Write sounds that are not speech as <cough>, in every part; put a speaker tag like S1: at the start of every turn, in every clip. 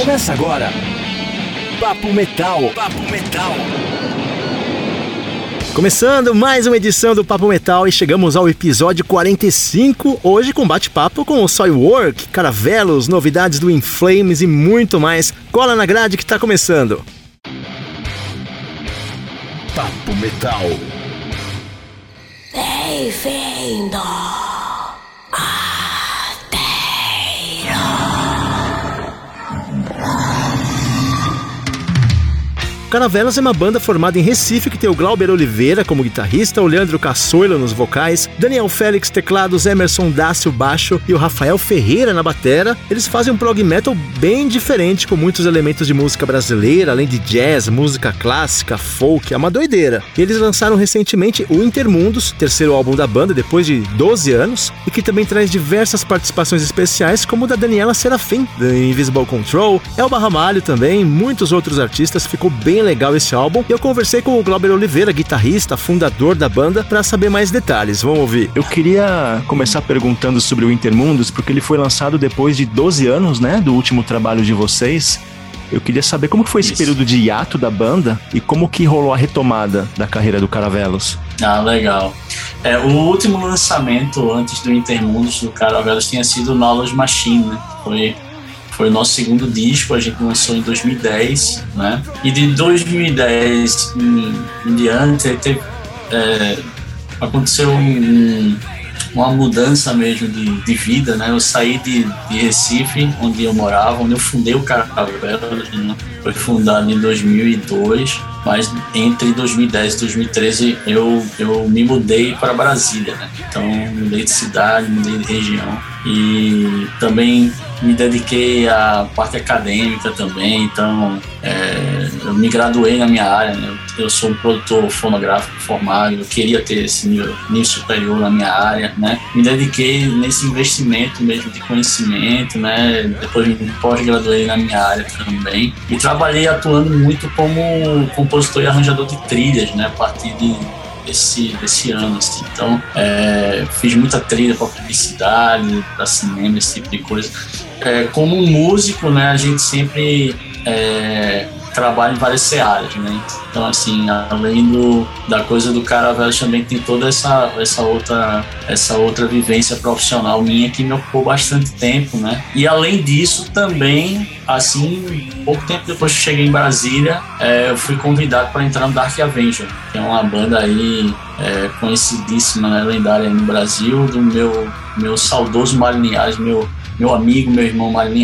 S1: Começa agora. Papo Metal. Papo Metal. Começando mais uma edição do Papo Metal e chegamos ao episódio 45, hoje com bate-papo com o Soilwork, Caravelos, novidades do Inflames e muito mais. Cola na grade que tá começando. Papo Metal. Bem-vindo. Caravelas é uma banda formada em Recife que tem o Glauber Oliveira como guitarrista, o Leandro Cassoilo nos vocais, Daniel Félix teclados, Emerson Dácio baixo e o Rafael Ferreira na batera. Eles fazem um prog metal bem diferente com muitos elementos de música brasileira, além de jazz, música clássica, folk, é uma doideira. Eles lançaram recentemente o Intermundos, terceiro álbum da banda depois de 12 anos, e que também traz diversas participações especiais como da Daniela Serafim, da Invisible Control, Elba Ramalho também, muitos outros artistas, ficou bem bem legal esse álbum. E eu conversei com o Glauber Oliveira, guitarrista, fundador da banda, para saber mais detalhes. Vamos ouvir.
S2: Eu queria começar perguntando sobre o Intermundos, porque ele foi lançado depois de 12 anos, né, do último trabalho de vocês. Eu queria saber como foi esse Isso. período de hiato da banda e como que rolou a retomada da carreira do Caravelos.
S3: Ah, legal. É, o último lançamento antes do Intermundos do Caravelos tinha sido Knowledge Machine, né? Foi foi o nosso segundo disco, a gente lançou em 2010, né? E de 2010 em, em diante, teve, é, aconteceu um, uma mudança mesmo de, de, vida, né? Eu saí de, de, Recife, onde eu morava, onde eu fundei o Caravelas, né? foi fundado em 2002, mas entre 2010 e 2013 eu, eu me mudei para Brasília, né? Então mudei de cidade, mudei de região e também me dediquei à parte acadêmica também, então é, eu me graduei na minha área, né? eu sou um produtor fonográfico formado, eu queria ter esse nível, nível, superior na minha área, né? Me dediquei nesse investimento mesmo de conhecimento, né? Depois me pós-graduei na minha área também e trabalhei atuando muito como compositor e arranjador de trilhas, né? A partir de desse, desse ano. Assim. Então, é, fiz muita trilha para publicidade, para cinema, esse tipo de coisa. É, como músico, né, a gente sempre é, trabalha em várias searas, né? Então, assim, além do, da coisa do Caravelas, também tem toda essa, essa, outra, essa outra vivência profissional minha que me ocupou bastante tempo, né? E além disso, também, assim, pouco tempo depois que cheguei em Brasília, é, eu fui convidado para entrar no Dark Avenger, que é uma banda aí é, conhecidíssima, né, lendária no Brasil, do meu, meu saudoso Mário meu, meu amigo, meu irmão Mário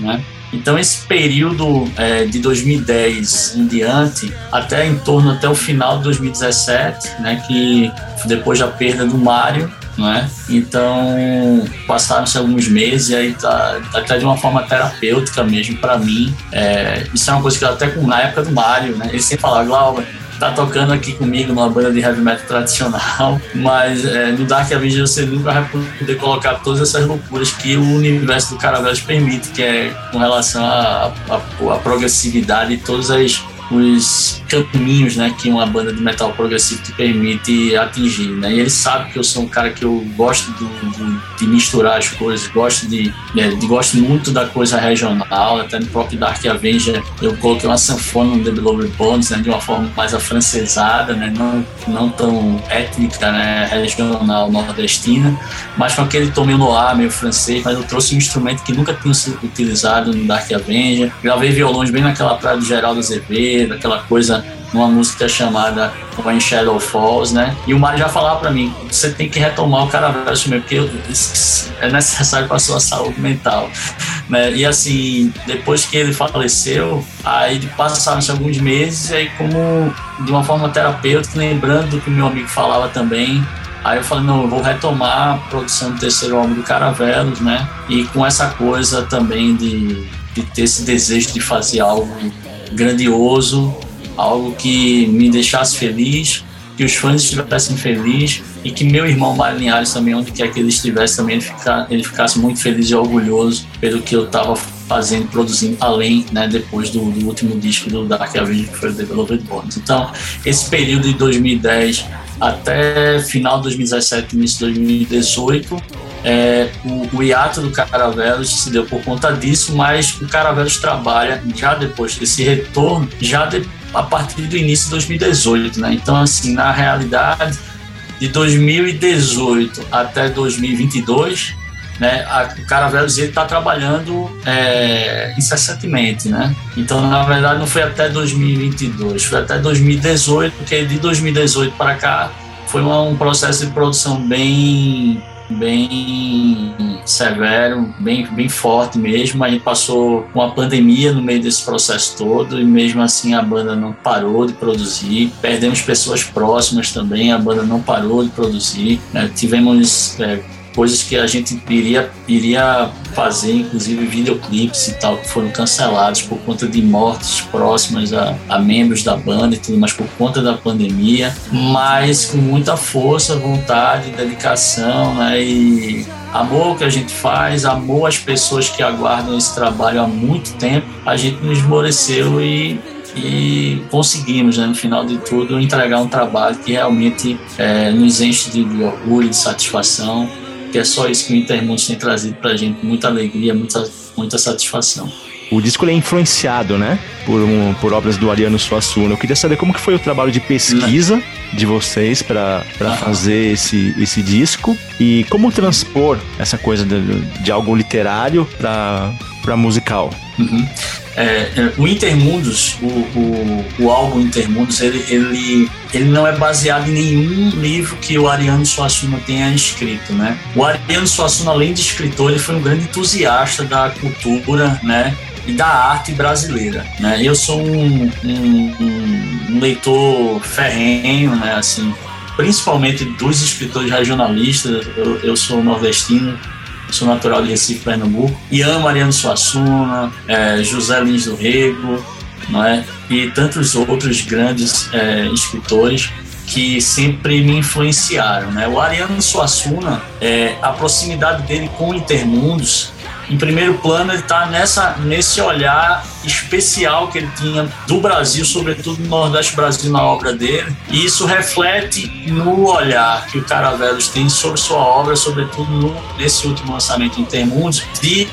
S3: né? Então esse período é, de 2010 em diante, até em torno até o final de 2017, né, que depois da perda do Mário, né? Então passaram-se alguns meses e aí tá, tá até de uma forma terapêutica mesmo para mim. É, isso é uma coisa que eu até com na época do Mário, né? Ele sempre falava, Glauber, tá tocando aqui comigo numa banda de heavy metal tradicional, mas é, no Dark Avenger você nunca vai poder colocar todas essas loucuras que o universo do Caravelas permite, que é com relação à progressividade e todas as os caminhos né, que uma banda de metal progressivo te permite atingir. Né? E ele sabe que eu sou um cara que eu gosto do, do, de misturar as coisas, gosto de, de, de, gosto muito da coisa regional, até no próprio Dark Avenger eu coloquei uma sanfona no The Beloved Bones né, de uma forma mais afrancesada, né, não, não tão étnica, né, regional nordestina, mas com aquele tom meio noir, meio francês, mas eu trouxe um instrumento que nunca tinha sido utilizado no Dark Avenger, gravei violões bem naquela praia do Geraldo Azevedo, daquela coisa numa música chamada When Shadow Falls, né? E o Mário já falava para mim, você tem que retomar o Caravelas mesmo, porque é necessário para sua saúde mental, né? E assim, depois que ele faleceu, aí passaram-se alguns meses, aí como de uma forma terapêutica, lembrando do que meu amigo falava também, Aí eu falei, não, eu vou retomar a produção do terceiro álbum do Caravelos, né? E com essa coisa também de, de ter esse desejo de fazer algo grandioso, algo que me deixasse feliz, que os fãs estivessem felizes e que meu irmão Mário Linhares também, onde quer que ele estivesse, também ele, fica, ele ficasse muito feliz e orgulhoso pelo que eu estava fazendo, produzindo, além, né, depois do, do, último disco do Dark Avenger, que foi o Developed Bones. Então, esse período de 2010 até final de 2017, início de 2018, é, o, o hiato do Caravelos se deu por conta disso, mas o Caravelos trabalha já depois desse retorno, já de, a partir do início de 2018, né? Então, assim, na realidade, de 2018 até 2022, né, a, o Caravelos está trabalhando é, incessantemente, né? Então, na verdade, não foi até 2022, foi até 2018, porque de 2018 para cá foi um processo de produção bem bem severo, bem, bem forte mesmo. A gente passou uma pandemia no meio desse processo todo e mesmo assim a banda não parou de produzir. Perdemos pessoas próximas também, a banda não parou de produzir. Né? Tivemos é, coisas que a gente iria, iria fazer, inclusive videoclipes e tal, que foram cancelados por conta de mortes próximas a, a membros da banda e tudo mais por conta da pandemia, mas com muita força, vontade, dedicação né, e amor que a gente faz, amor às pessoas que aguardam esse trabalho há muito tempo, a gente nos esmoreceu e e conseguimos, né, no final de tudo, entregar um trabalho que realmente é, nos enche de, de orgulho, de satisfação que é só isso que o Intermundos tem trazido pra gente, muita alegria, muita, muita satisfação.
S2: O disco é influenciado, né, por, um, por obras do Ariano Suassuna. Eu queria saber como que foi o trabalho de pesquisa de vocês para fazer esse, esse disco e como transpor essa coisa de, de algo literário para musical.
S3: Uhum. É, é, o Intermundos, o, o, o, álbum Intermundos, ele, ele, ele não é baseado em nenhum livro que o Ariano Suassuna tenha escrito, né? O Ariano Suassuna, além de escritor, ele foi um grande entusiasta da cultura, né? E da arte brasileira, né? Eu sou um, um, um leitor ferrenho, né? Assim, principalmente dos escritores regionalistas. Eu, eu sou nordestino, sou natural de Recife, Pernambuco, e amo Mariano Suassuna, é, José Lins do Rego, não é? e tantos outros grandes é, escritores que sempre me influenciaram. Né? O Ariano Suassuna, é, a proximidade dele com Intermundos em primeiro plano, ele está nesse olhar especial que ele tinha do Brasil, sobretudo no Nordeste Brasil, na obra dele. E isso reflete no olhar que o Caravelos tem sobre sua obra, sobretudo no, nesse último lançamento em Termundos, de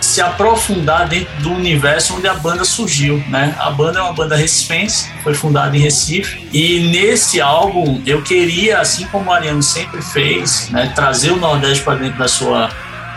S3: se aprofundar dentro do universo onde a banda surgiu, né? A banda é uma banda recifense, foi fundada em Recife e nesse álbum eu queria, assim como o Mariano sempre fez, né, trazer o Nordeste para dentro da sua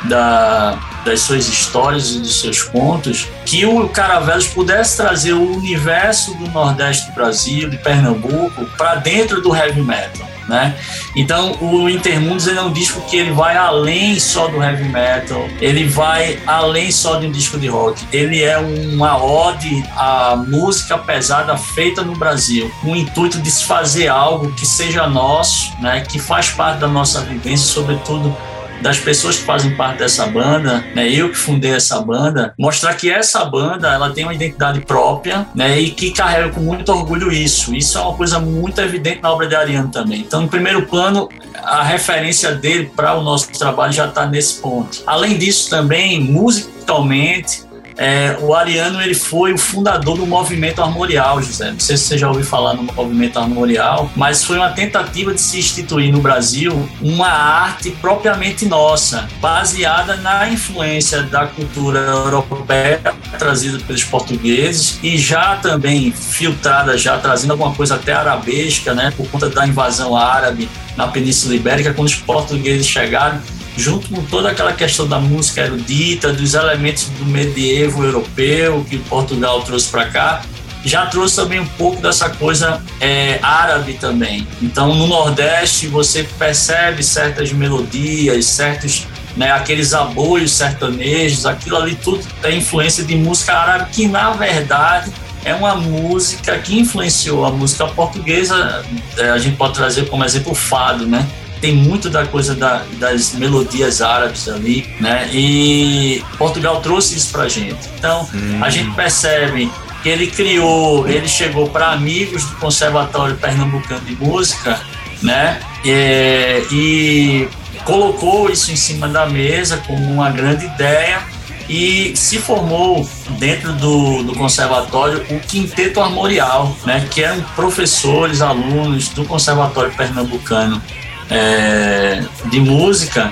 S3: da, das suas histórias e dos seus contos, que o Caravelos pudesse trazer o universo do Nordeste do Brasil, de Pernambuco, para dentro do heavy metal. Né? Então, o Intermundos é um disco que ele vai além só do heavy metal, ele vai além só de um disco de rock. Ele é uma ode à música pesada feita no Brasil, com o intuito de se fazer algo que seja nosso, né? que faz parte da nossa vivência, sobretudo das pessoas que fazem parte dessa banda, né, eu que fundei essa banda, mostrar que essa banda ela tem uma identidade própria né, e que carrega com muito orgulho isso. Isso é uma coisa muito evidente na obra de Ariano também. Então, no primeiro plano, a referência dele para o nosso trabalho já está nesse ponto. Além disso, também, musicalmente, é, o Ariano ele foi o fundador do movimento armorial, José. Não sei se você já ouviu falar no movimento armorial, mas foi uma tentativa de se instituir no Brasil uma arte propriamente nossa, baseada na influência da cultura europeia trazida pelos portugueses e já também filtrada, já trazendo alguma coisa até arabesca, né, por conta da invasão árabe na Península Ibérica, quando os portugueses chegaram junto com toda aquela questão da música erudita, dos elementos do medievo europeu que Portugal trouxe para cá, já trouxe também um pouco dessa coisa é, árabe também. Então, no Nordeste, você percebe certas melodias, certos né, aqueles aboios sertanejos, aquilo ali tudo tem influência de música árabe, que na verdade é uma música que influenciou a música portuguesa. É, a gente pode trazer como exemplo o fado, né? Tem muito da coisa da, das melodias árabes ali, né? E Portugal trouxe isso pra gente. Então, hum. a gente percebe que ele criou, ele chegou para amigos do Conservatório Pernambucano de Música, né? E, e colocou isso em cima da mesa como uma grande ideia e se formou dentro do, do conservatório o Quinteto Armorial, né, que eram professores, alunos do Conservatório Pernambucano é, de música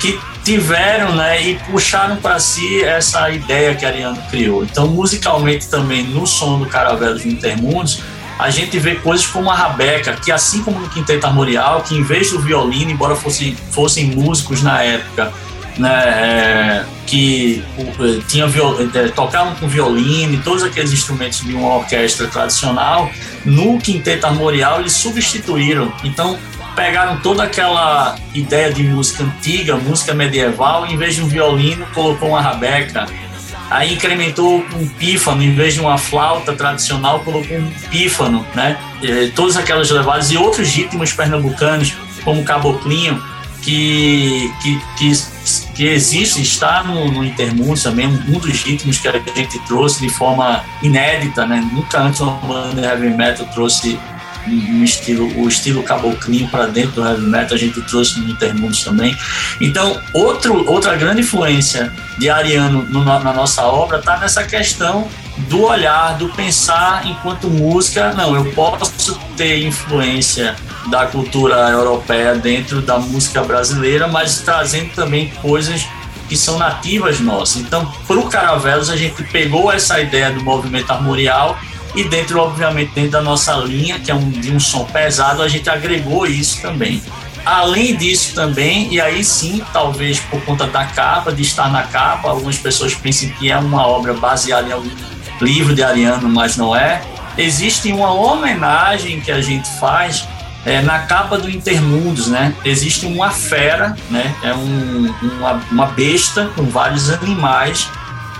S3: que tiveram né, e puxaram para si essa ideia que Ariano criou. Então, musicalmente também, no som do Caravelos do Intermundos, a gente vê coisas como a Rabeca, que assim como no Quinteto Armorial, que em vez do violino, embora fossem, músicos na época, né, é, que é, tinha é, tocavam com violino e todos aqueles instrumentos de uma orquestra tradicional, no Quinteto Armorial eles substituíram. Então, pegaram toda aquela ideia de música antiga, música medieval, em vez de um violino, colocou uma rabeca. Aí incrementou um pífano, em vez de uma flauta tradicional, colocou um pífano, né? E, todas aquelas levadas e outros ritmos pernambucanos, como o caboclinho, que, que, que, que existe, está no, no Intermundo também, um dos ritmos que a gente trouxe de forma inédita, né? Nunca antes uma banda heavy metal trouxe um estilo, o estilo caboclinho para dentro do heavy metal, a gente trouxe no Intermundos também. Então, outro, outra grande influência de Ariano no, na nossa obra está nessa questão do olhar, do pensar enquanto música. Não, eu posso ter influência da cultura europeia dentro da música brasileira, mas trazendo também coisas que são nativas nossas. Então, para o Caravelos, a gente pegou essa ideia do movimento armorial e dentro, obviamente, dentro da nossa linha, que é um, de um som pesado, a gente agregou isso também. Além disso também, e aí sim, talvez por conta da capa, de estar na capa, algumas pessoas pensam que é uma obra baseada em algum livro de Ariano, mas não é. Existe uma homenagem que a gente faz é, na capa do Intermundos, né? Existe uma fera, né? É um, uma, uma besta com vários animais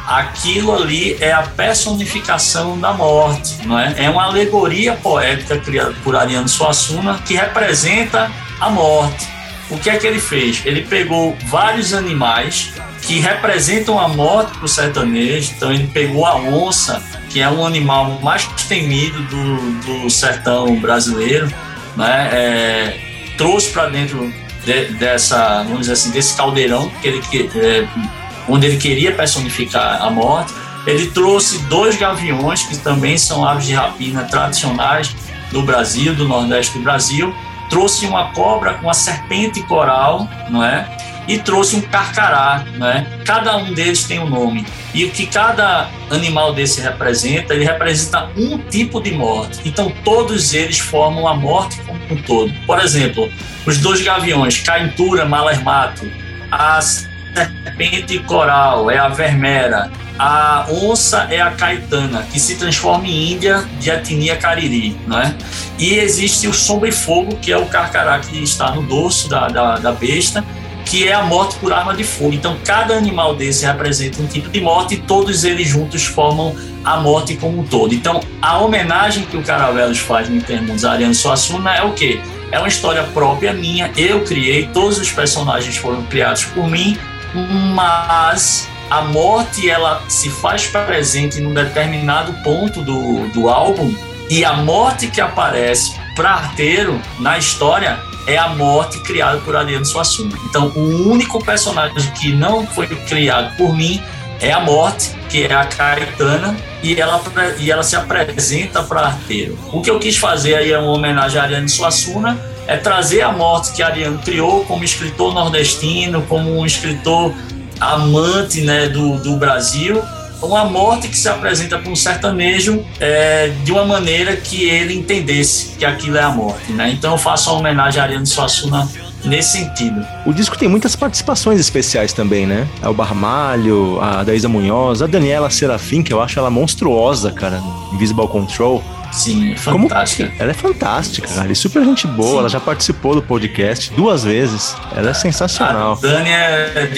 S3: aquilo ali é a personificação da morte, não é? É uma alegoria poética criada por Ariano Suassuna que representa a morte. O que é que ele fez? Ele pegou vários animais que representam a morte para o sertanejo. Então ele pegou a onça, que é um animal mais temido do, do sertão brasileiro, né? É, trouxe para dentro de, dessa, vamos dizer assim, desse caldeirão que ele que, é, onde ele queria personificar a morte. Ele trouxe dois gaviões, que também são aves de rapina tradicionais do Brasil, do Nordeste do Brasil. Trouxe uma cobra com a serpente coral, não é? E trouxe um carcará, não é? Cada um deles tem um nome. E o que cada animal desse representa, ele representa um tipo de morte. Então todos eles formam a morte como um todo. Por exemplo, os dois gaviões, Caintura Malermato, as serpente coral é a vermera. A onça é a caetana, que se transforma em índia de etnia cariri, é? E existe o sombra e fogo, que é o carcará que está no dorso da, da, da besta, que é a morte por arma de fogo. Então, cada animal desse representa um tipo de morte e todos eles juntos formam a morte como um todo. Então, a homenagem que o Caravelos faz no termos Ariano Suassuna é o quê? É uma história própria minha, eu criei, todos os personagens foram criados por mim, mas a morte ela se faz presente em um determinado ponto do, do álbum e a morte que aparece para Arteiro na história é a morte criada por Ariano Suassuna. Então, o único personagem que não foi criado por mim é a morte, que é a Caetana, e ela, e ela se apresenta para Arteiro. O que eu quis fazer aí é uma homenagem a Ariano Suassuna, é trazer a morte que Ariano criou como escritor nordestino, como um escritor amante né, do, do Brasil, uma morte que se apresenta para um sertanejo é, de uma maneira que ele entendesse que aquilo é a morte. Né? Então eu faço uma homenagem a Ariano Suassuna nesse sentido.
S2: O disco tem muitas participações especiais também, né? É o Barmalho, a Daísa Munhoz, a Daniela Serafim, que eu acho ela monstruosa, cara, Invisible Control.
S3: Sim, é fantástica.
S2: Como... Ela é fantástica, cara. E super gente boa. Sim. Ela já participou do podcast duas vezes. Ela é sensacional.
S3: A Dani é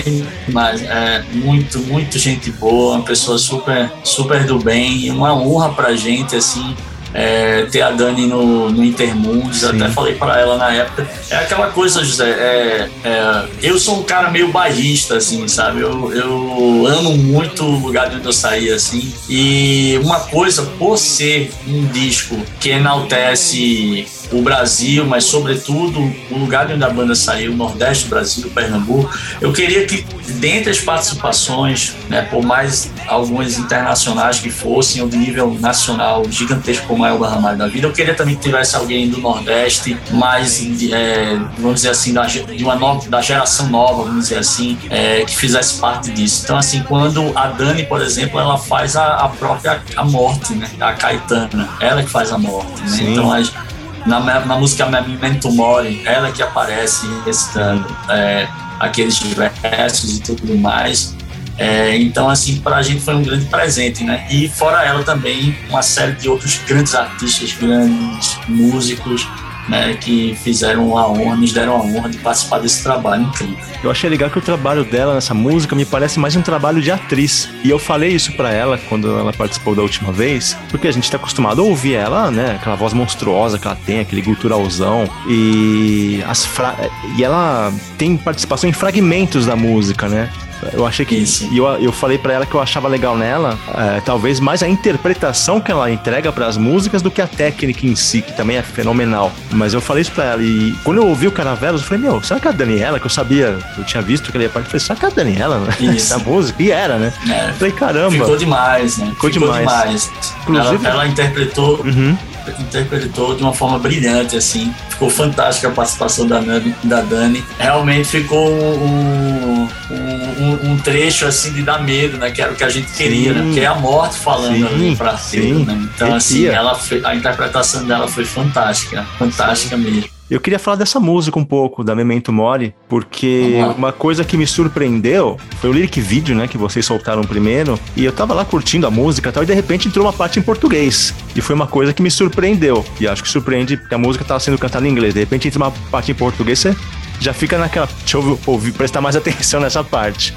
S3: demais. É muito, muito gente boa. Uma pessoa super, super do bem. E uma honra pra gente, assim é, ter a Dani no, no Intermundos, até falei para ela na época. É aquela coisa, José, é, é, eu sou um cara meio bairrista, assim, sabe? Eu, eu amo muito o lugar de onde eu saí, assim. E uma coisa, por ser um disco que enaltece o Brasil, mas sobretudo o lugar de onde a banda saiu, o Nordeste do Brasil, Pernambuco. Eu queria que, dentre as participações, né, por mais algumas internacionais que fossem, ou de nível nacional gigantesco como é o Ramalho da vida, eu queria também que tivesse alguém do Nordeste, mais, é, vamos dizer assim, da, de uma nova, da geração nova, vamos dizer assim, é, que fizesse parte disso. Então, assim, quando a Dani, por exemplo, ela faz a, a própria a morte, né? A Caetana, ela que faz a morte, né? Então, a, na, na música Memento Mori, ela que aparece recitando é, aqueles versos e tudo mais. É, então, assim, para a gente foi um grande presente, né? E fora ela também, uma série de outros grandes artistas, grandes músicos, né, que fizeram a honra, nos deram a honra de participar desse trabalho incrível.
S2: Eu achei legal que o trabalho dela nessa música me parece mais um trabalho de atriz. E eu falei isso para ela quando ela participou da última vez, porque a gente tá acostumado a ouvir ela, né, aquela voz monstruosa que ela tem, aquele guturalzão e as fra... e ela tem participação em fragmentos da música, né? Eu achei que. Isso. E eu, eu falei para ela que eu achava legal nela, é, talvez mais a interpretação que ela entrega para as músicas do que a técnica em si, que também é fenomenal. Mas eu falei isso pra ela. E quando eu ouvi o Caravelos, eu falei, meu, será que é a Daniela, que eu sabia, eu tinha visto que ele ia participar, eu falei, será que é a Daniela, né? Essa <laughs> música? E era, né? É. falei, caramba.
S3: Ficou demais, né?
S2: Ficou, Ficou demais. demais.
S3: Inclusive, ela, ela interpretou. Uhum interpretou de uma forma brilhante, assim. Ficou fantástica a participação da, da Dani. Realmente ficou um, um, um, trecho, assim, de dar medo, né? Que era o que a gente queria, né? sim, né? Que é a morte falando sim, ali pra sim, né? Então, assim, ela, a interpretação dela foi fantástica. Fantástica mesmo.
S2: Eu queria falar dessa música um pouco, da Memento Mori, porque uma coisa que me surpreendeu foi o lyric video, né, que vocês soltaram primeiro, e eu tava lá curtindo a música e tal, e de repente entrou uma parte em português. E foi uma coisa que me surpreendeu. E acho que surpreende porque a música tava sendo cantada em inglês. De repente entra uma parte em português, você já fica naquela. Deixa eu ouvir, prestar mais <laughs> atenção nessa parte.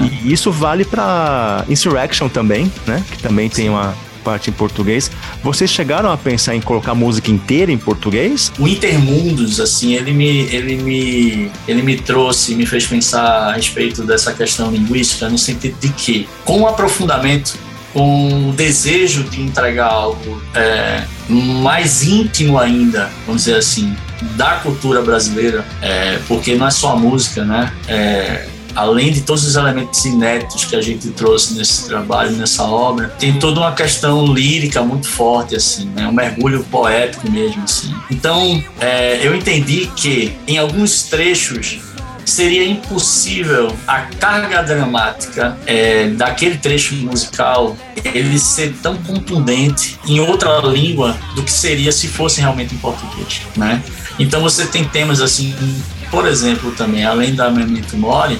S2: Uhum. E isso vale para Insurrection também, né? Que também tem uma, parte em português. Vocês chegaram a pensar em colocar a música inteira em português?
S3: O Intermundos, assim, ele me, ele me, ele me trouxe, me fez pensar a respeito dessa questão linguística no sentido de que, com o aprofundamento com o desejo de entregar algo é, mais íntimo ainda, vamos dizer assim, da cultura brasileira, é, porque não é só a música, né? É, além de todos os elementos inéditos que a gente trouxe nesse trabalho, nessa obra, tem toda uma questão lírica muito forte, assim, né? um mergulho poético mesmo, assim. Então, é, eu entendi que em alguns trechos seria impossível a carga dramática é, daquele trecho musical ele ser tão contundente em outra língua do que seria se fosse realmente em português, né? Então você tem temas assim, por exemplo, também além da Memento Mori,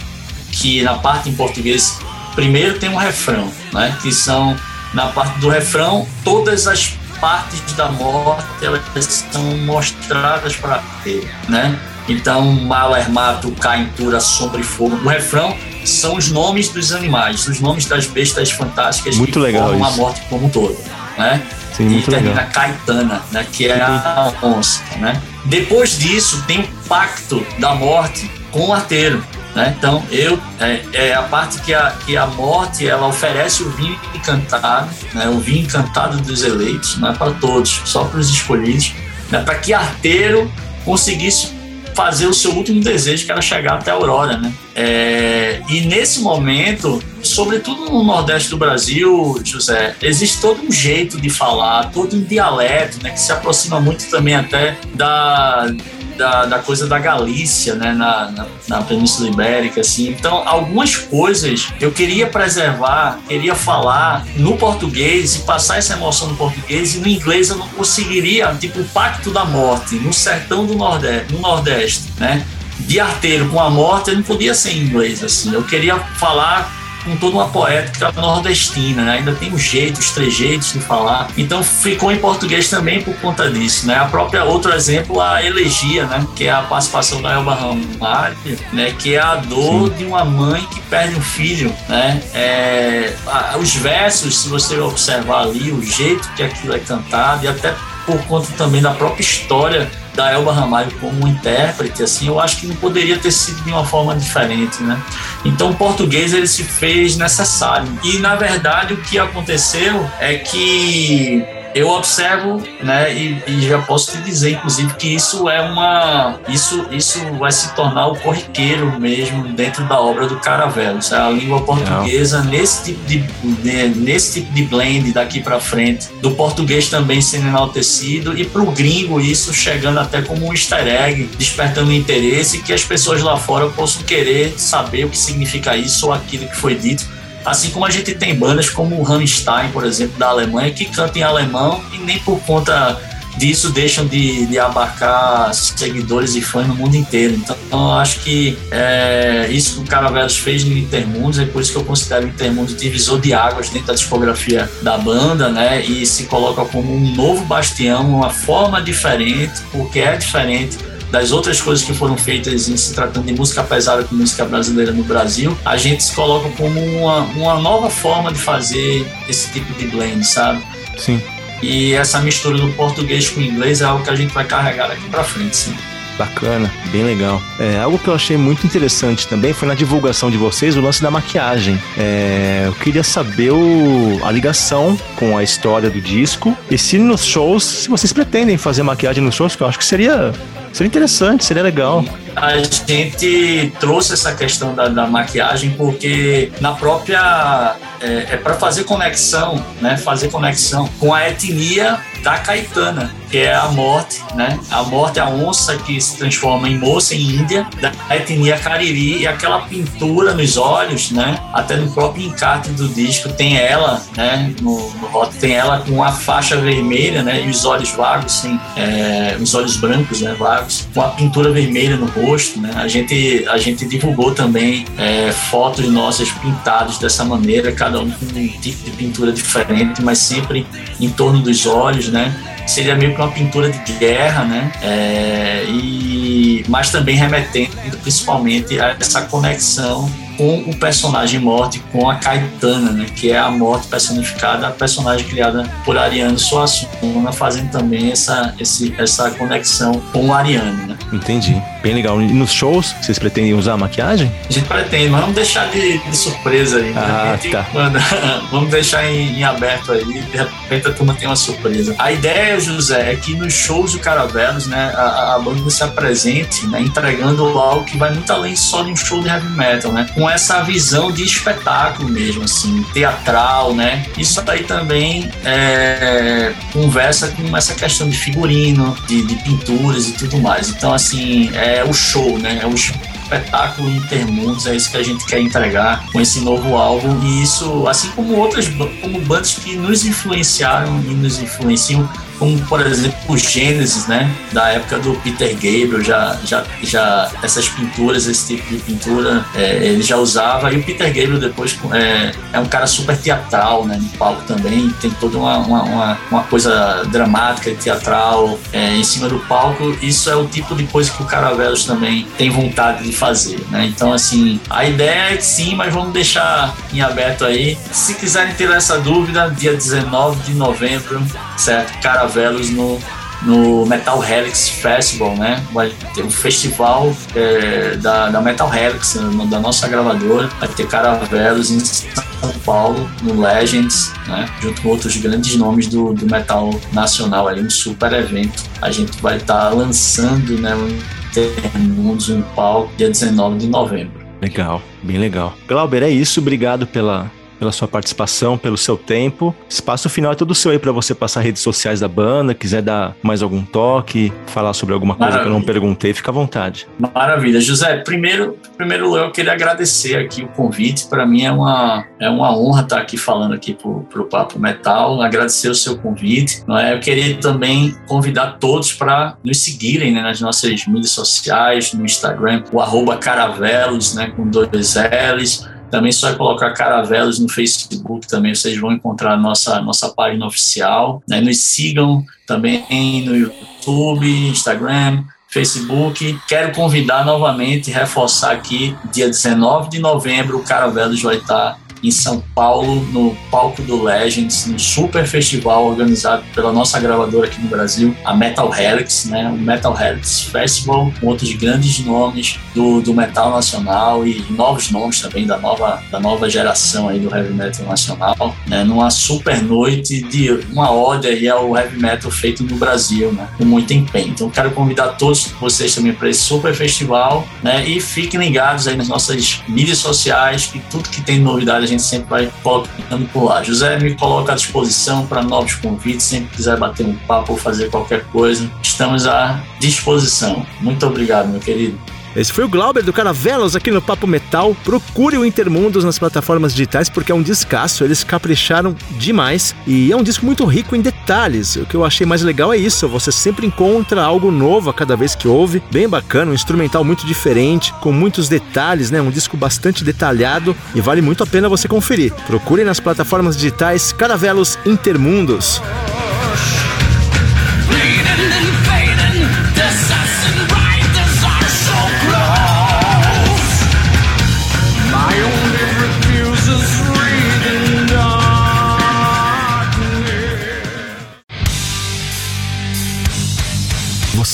S3: que na parte em português, primeiro tem um refrão, né? Que são, na parte do refrão, todas as partes da morte elas são mostradas para ele, né? Então, Maler, Mato, Caintura, Sombra e Fogo. O refrão são os nomes dos animais, os nomes das bestas fantásticas
S2: muito
S3: que
S2: legal
S3: formam a morte como um todo, né?
S2: Sim,
S3: e termina legal. Caetana, né? Que é a onça, né? Depois disso, tem o pacto da morte com o arteiro, né? Então, eu é, é, a parte que a, que a morte ela oferece o vinho encantado, né? o vinho encantado dos eleitos, não é para todos, só para os escolhidos, né? para que Arteiro conseguisse fazer o seu último desejo, que era chegar até a Aurora. Né? É, e nesse momento, sobretudo no Nordeste do Brasil, José, existe todo um jeito de falar, todo um dialeto né? que se aproxima muito também até da da, da coisa da Galícia, né, na, na, na, Península Ibérica, assim. Então, algumas coisas eu queria preservar, queria falar no português e passar essa emoção no português e no inglês eu não conseguiria, tipo, o Pacto da Morte, no sertão do Nordeste, no Nordeste, né? De arteiro com a morte, eu não podia ser em inglês, assim. Eu queria falar com toda uma poética nordestina, né? ainda tem um jeito, os trejeitos de falar. Então ficou em português também por conta disso, né? A própria outro exemplo a elegia, né? Que é a participação da Elba Ramalho, né? Que é a dor Sim. de uma mãe que perde um filho, né? É, os versos, se você observar ali o jeito que aquilo é cantado e até por conta também da própria história da Elba Ramalho como intérprete, assim, eu acho que não poderia ter sido de uma forma diferente, né? Então, o português ele se fez necessário. E na verdade o que aconteceu é que eu observo, né, e, e, já posso te dizer, inclusive, que isso é uma, isso, isso vai se tornar o corriqueiro mesmo dentro da obra do Caravelos. A língua portuguesa nesse tipo de, de, nesse tipo de blend daqui para frente, do português também sendo enaltecido e para o gringo isso chegando até como um easter egg, despertando interesse que as pessoas lá fora possam querer saber o que significa isso ou aquilo que foi dito Assim como a gente tem bandas como o Rammstein, por exemplo, da Alemanha, que cantam em alemão e nem por conta disso deixam de, de abarcar seguidores e fãs no mundo inteiro. Então, eu acho que é, isso que o Caravelos fez no Intermundos, é por isso que eu considero o Intermundos divisor de águas dentro da discografia da banda, né? E se coloca como um novo bastião, uma forma diferente, porque é diferente das outras coisas que foram feitas em se tratando de música pesada com música brasileira no Brasil, a gente se coloca como uma, uma nova forma de fazer esse tipo de blend, sabe?
S2: Sim.
S3: E essa mistura do português com o inglês é algo que a gente vai carregar daqui para frente, sim.
S2: Bacana, bem legal. É, algo que eu achei muito interessante também foi na divulgação de vocês o lance da maquiagem. É, eu queria saber o, a ligação com a história do disco e se nos shows, se vocês pretendem fazer maquiagem nos shows, que eu acho que seria Seria interessante, seria legal.
S3: A gente trouxe essa questão da, da maquiagem porque na própria é, é para fazer conexão, né? Fazer conexão com a etnia da Caetana, que é a morte, né? A morte é a onça que se transforma em moça em Índia, da etnia Cariri, e aquela pintura nos olhos, né? Até no próprio encarte do disco tem ela, né? No, no tem ela com a faixa vermelha, né? E os olhos vagos, sim, é, os olhos brancos, né? Vagos, com a pintura vermelha no rosto, né? A gente, a gente divulgou também é, fotos nossas pintadas dessa maneira, cada um com um tipo de pintura diferente, mas sempre em torno dos olhos, né? Seria meio que uma pintura de guerra, né? É, e, mas também remetendo principalmente a essa conexão com o personagem Morte, com a Caetana, né, que é a Morte personificada, a personagem criada por Ariano Suassuna, fazendo também essa, esse, essa conexão com o Ariano. Né.
S2: Entendi. Bem legal. E nos shows, vocês pretendem usar maquiagem?
S3: A gente pretende, mas vamos deixar de, de surpresa aí. Né?
S2: Ah, tá.
S3: Manda, <laughs> vamos deixar em, em, aberto aí, de repente a turma tem uma surpresa. A ideia, José, é que nos shows do Caravelos, né, a, a banda se apresente, né, entregando algo que vai muito além só de um show de heavy metal, né? Com essa visão de espetáculo mesmo, assim, teatral, né? Isso aí também é, conversa com essa questão de figurino, de, de pinturas e tudo mais. Então, assim, é o show, né? É o espetáculo intermundos, é isso que a gente quer entregar com esse novo álbum. E isso, assim como outras como bandas que nos influenciaram e nos influenciam, como por exemplo o Gênesis, né, da época do Peter Gabriel, já, já, já essas pinturas, esse tipo de pintura, é, ele já usava. E o Peter Gabriel depois é, é um cara super teatral, né, no palco também, tem toda uma, uma, uma coisa dramática e teatral é, em cima do palco. Isso é o tipo de coisa que o Caravelos também tem vontade de fazer, né. Então, assim, a ideia é que sim, mas vamos deixar em aberto aí. Se quiserem ter essa dúvida, dia 19 de novembro, certo? Cara Caravelos no, no Metal Helix Festival, né? Vai ter um festival é, da, da Metal Helix, né? da nossa gravadora. Vai ter Caravelos em São Paulo, no Legends, né? Junto com outros grandes nomes do, do metal nacional. Ali, um super evento. A gente vai estar tá lançando, né? Um Termundos, um palco, dia 19 de novembro.
S2: Legal, bem legal. Glauber, é isso. Obrigado pela, pela sua participação, pelo seu tempo. Espaço final é todo seu aí para você passar redes sociais da banda, quiser dar mais algum toque, falar sobre alguma coisa Maravilha. que eu não perguntei, fica à vontade.
S3: Maravilha. José, primeiro, primeiro eu queria agradecer aqui o convite. Para mim é uma, é uma honra estar aqui falando aqui para o Papo Metal, agradecer o seu convite. Não é? Eu queria também convidar todos para nos seguirem né, nas nossas mídias sociais, no Instagram, o arroba caravelos, né, com dois L's, também só colocar Caravelos no Facebook, também vocês vão encontrar a nossa, nossa página oficial. Né? Nos sigam também no YouTube, Instagram, Facebook. Quero convidar novamente, reforçar aqui, dia 19 de novembro, o Caravelos vai estar em São Paulo, no palco do Legends, no super festival organizado pela nossa gravadora aqui no Brasil, a Metal Helix, né? O Metal Helix Festival, com outros grandes nomes do, do metal nacional e novos nomes também da nova, da nova geração aí do heavy metal nacional, né? Numa super noite de uma ode aí ao heavy metal feito no Brasil, né? Com muito empenho. Então, quero convidar todos vocês também para esse super festival, né? E fiquem ligados aí nas nossas mídias sociais, que tudo que tem novidade a gente sempre vai colocando por lá. José me coloca à disposição para novos convites, sempre quiser bater um papo ou fazer qualquer coisa, estamos à disposição. Muito obrigado, meu querido.
S1: Esse foi o Glauber do Caravelos aqui no Papo Metal. Procure o Intermundos nas plataformas digitais porque é um descasso, eles capricharam demais e é um disco muito rico em detalhes. O que eu achei mais legal é isso, você sempre encontra algo novo a cada vez que ouve, bem bacana, um instrumental muito diferente, com muitos detalhes, né? Um disco bastante detalhado e vale muito a pena você conferir. Procure nas plataformas digitais Caravelos Intermundos.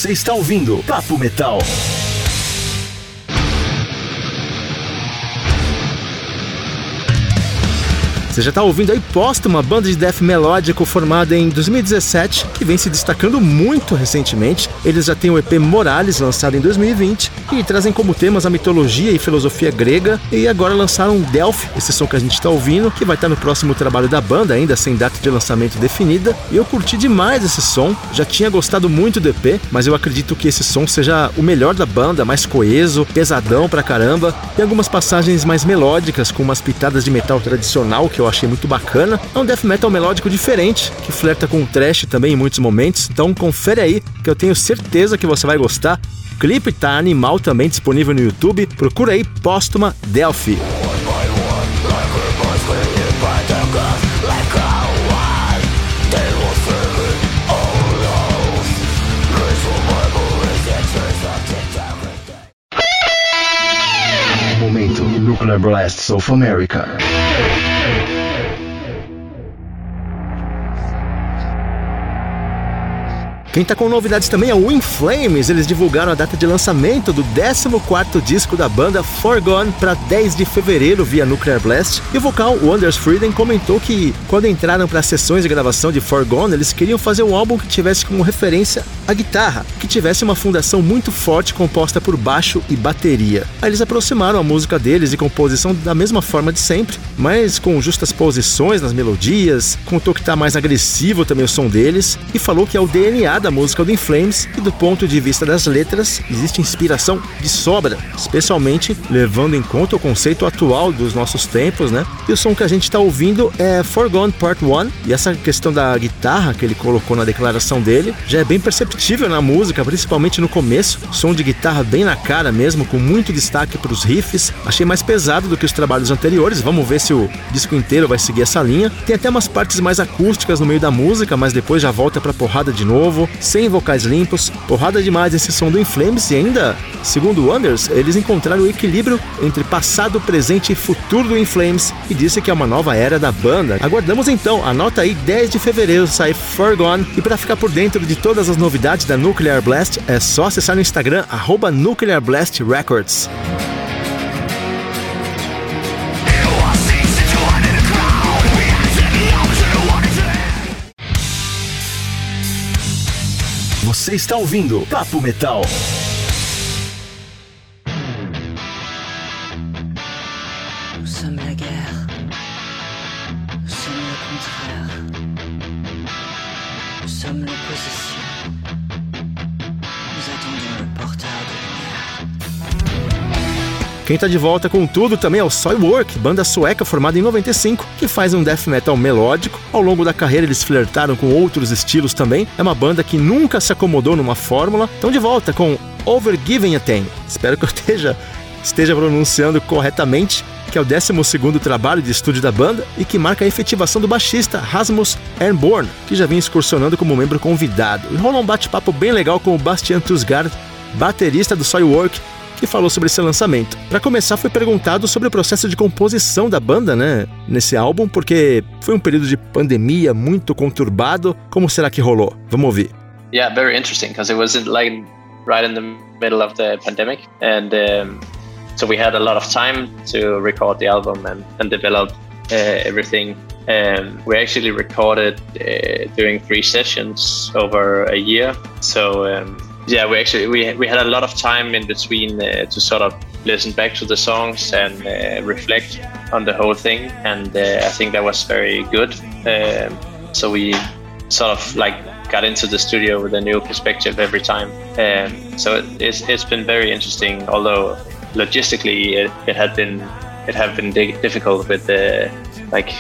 S1: Você está ouvindo Papo Metal. Você já está ouvindo aí Posta, uma banda de death melódico formada em 2017, que vem se destacando muito recentemente. Eles já têm o EP Morales, lançado em 2020, e trazem como temas a mitologia e filosofia grega, e agora lançaram Delphi, esse som que a gente está ouvindo, que vai estar no próximo trabalho da banda, ainda sem data de lançamento definida. E eu curti demais esse som, já tinha gostado muito do EP, mas eu acredito que esse som seja o melhor da banda, mais coeso, pesadão pra caramba, e algumas passagens mais melódicas, com umas pitadas de metal tradicional que eu achei muito bacana. É um death metal melódico diferente, que flerta com o trash também em muitos momentos. Então confere aí, que eu tenho certeza que você vai gostar. O clipe tá animal também disponível no YouTube. Procura aí Póstuma Delphi. Momento Nuclear Blast South America. Quem tá com novidades também é o In Flames. Eles divulgaram a data de lançamento do 14º disco da banda Forgone para 10 de fevereiro via Nuclear Blast. E o vocal Wonders Freedom comentou que quando entraram para as sessões de gravação de Forgone, eles queriam fazer um álbum que tivesse como referência a guitarra, que tivesse uma fundação muito forte composta por baixo e bateria. Aí eles aproximaram a música deles e composição da mesma forma de sempre, mas com justas posições nas melodias, com o toque tá mais agressivo também o som deles, e falou que é o DNA da música do In Flames e do ponto de vista das letras, existe inspiração de sobra, especialmente levando em conta o conceito atual dos nossos tempos, né? E o som que a gente está ouvindo é Forgone Part 1, e essa questão da guitarra que ele colocou na declaração dele já é bem perceptível na música, principalmente no começo, som de guitarra bem na cara mesmo, com muito destaque para os riffs. Achei mais pesado do que os trabalhos anteriores, vamos ver se o disco inteiro vai seguir essa linha. Tem até umas partes mais acústicas no meio da música, mas depois já volta para porrada de novo sem vocais limpos, porrada demais esse som do Inflames e ainda, segundo Wonders, eles encontraram o equilíbrio entre passado, presente e futuro do Inflames e disse que é uma nova era da banda. Aguardamos então, anota aí 10 de fevereiro sai Forgone e para ficar por dentro de todas as novidades da Nuclear Blast é só acessar no Instagram arroba Nuclear Blast Records. Você está ouvindo Papo Metal. Quem tá de volta com tudo também é o Soilwork, banda sueca formada em 95, que faz um death metal melódico. Ao longo da carreira eles flertaram com outros estilos também. É uma banda que nunca se acomodou numa fórmula. Estão de volta com Overgiving a Thing. Espero que eu esteja, esteja pronunciando corretamente, que é o 12 trabalho de estúdio da banda e que marca a efetivação do baixista Rasmus Ernborn, que já vinha excursionando como membro convidado. E rola um bate-papo bem legal com o Bastian Tusgard, baterista do Soilwork, que falou sobre esse lançamento. Para começar, foi perguntado sobre o processo de composição da banda, né, nesse álbum, porque foi um período de pandemia muito conturbado. Como será que rolou? Vamos ouvir.
S4: Yeah, very interesting because it was like right in the middle of the pandemic and um, so we had a lot of time to record the album and, and develop uh, everything Um, we actually recorded uh, during three sessions over a year. So um, yeah, we actually we, we had a lot of time in between uh, to sort of listen back to the songs and uh, reflect on the whole thing, and uh, I think that was very good. Um, so we sort of like got into the studio with a new perspective every time. Um, so it, it's, it's been very interesting, although logistically it, it had been it had been difficult with the like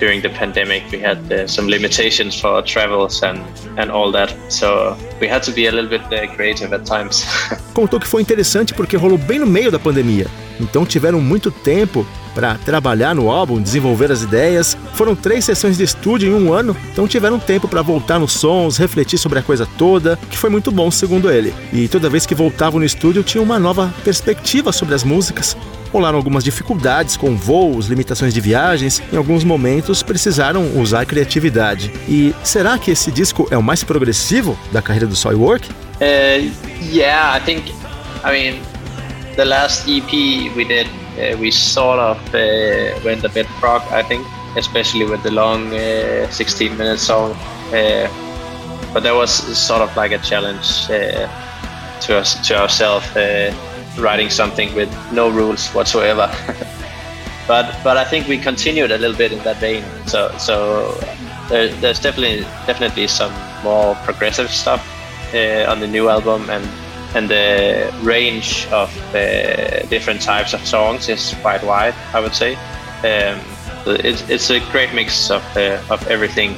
S4: during the pandemic we had uh, some limitations for travels and and all that. So we had to be a little bit uh, creative at times. <laughs>
S1: Contou que foi interessante porque rolou bem no meio da pandemia então tiveram muito tempo para trabalhar no álbum, desenvolver as ideias. Foram três sessões de estúdio em um ano, então tiveram tempo para voltar nos sons, refletir sobre a coisa toda, que foi muito bom, segundo ele. E toda vez que voltavam no estúdio, tinha uma nova perspectiva sobre as músicas, Rolaram algumas dificuldades com voos, limitações de viagens, em alguns momentos precisaram usar criatividade. E será que esse disco é o mais progressivo da carreira do Soilwork?
S4: Uh, yeah, I think, I mean, the last EP we did, uh, we sort of uh, went a bit prog, I think, especially with the long uh, 16 minute song. Uh, but that was sort of like a challenge uh, to us, to ourselves. Writing something with no rules whatsoever. <laughs> but but I think we continued a little bit in that vein. So so there, there's definitely definitely some more progressive stuff on the new album, and and the range of uh, different types of songs is quite wide. I would say. Um, it's, it's a great mix of uh, of everything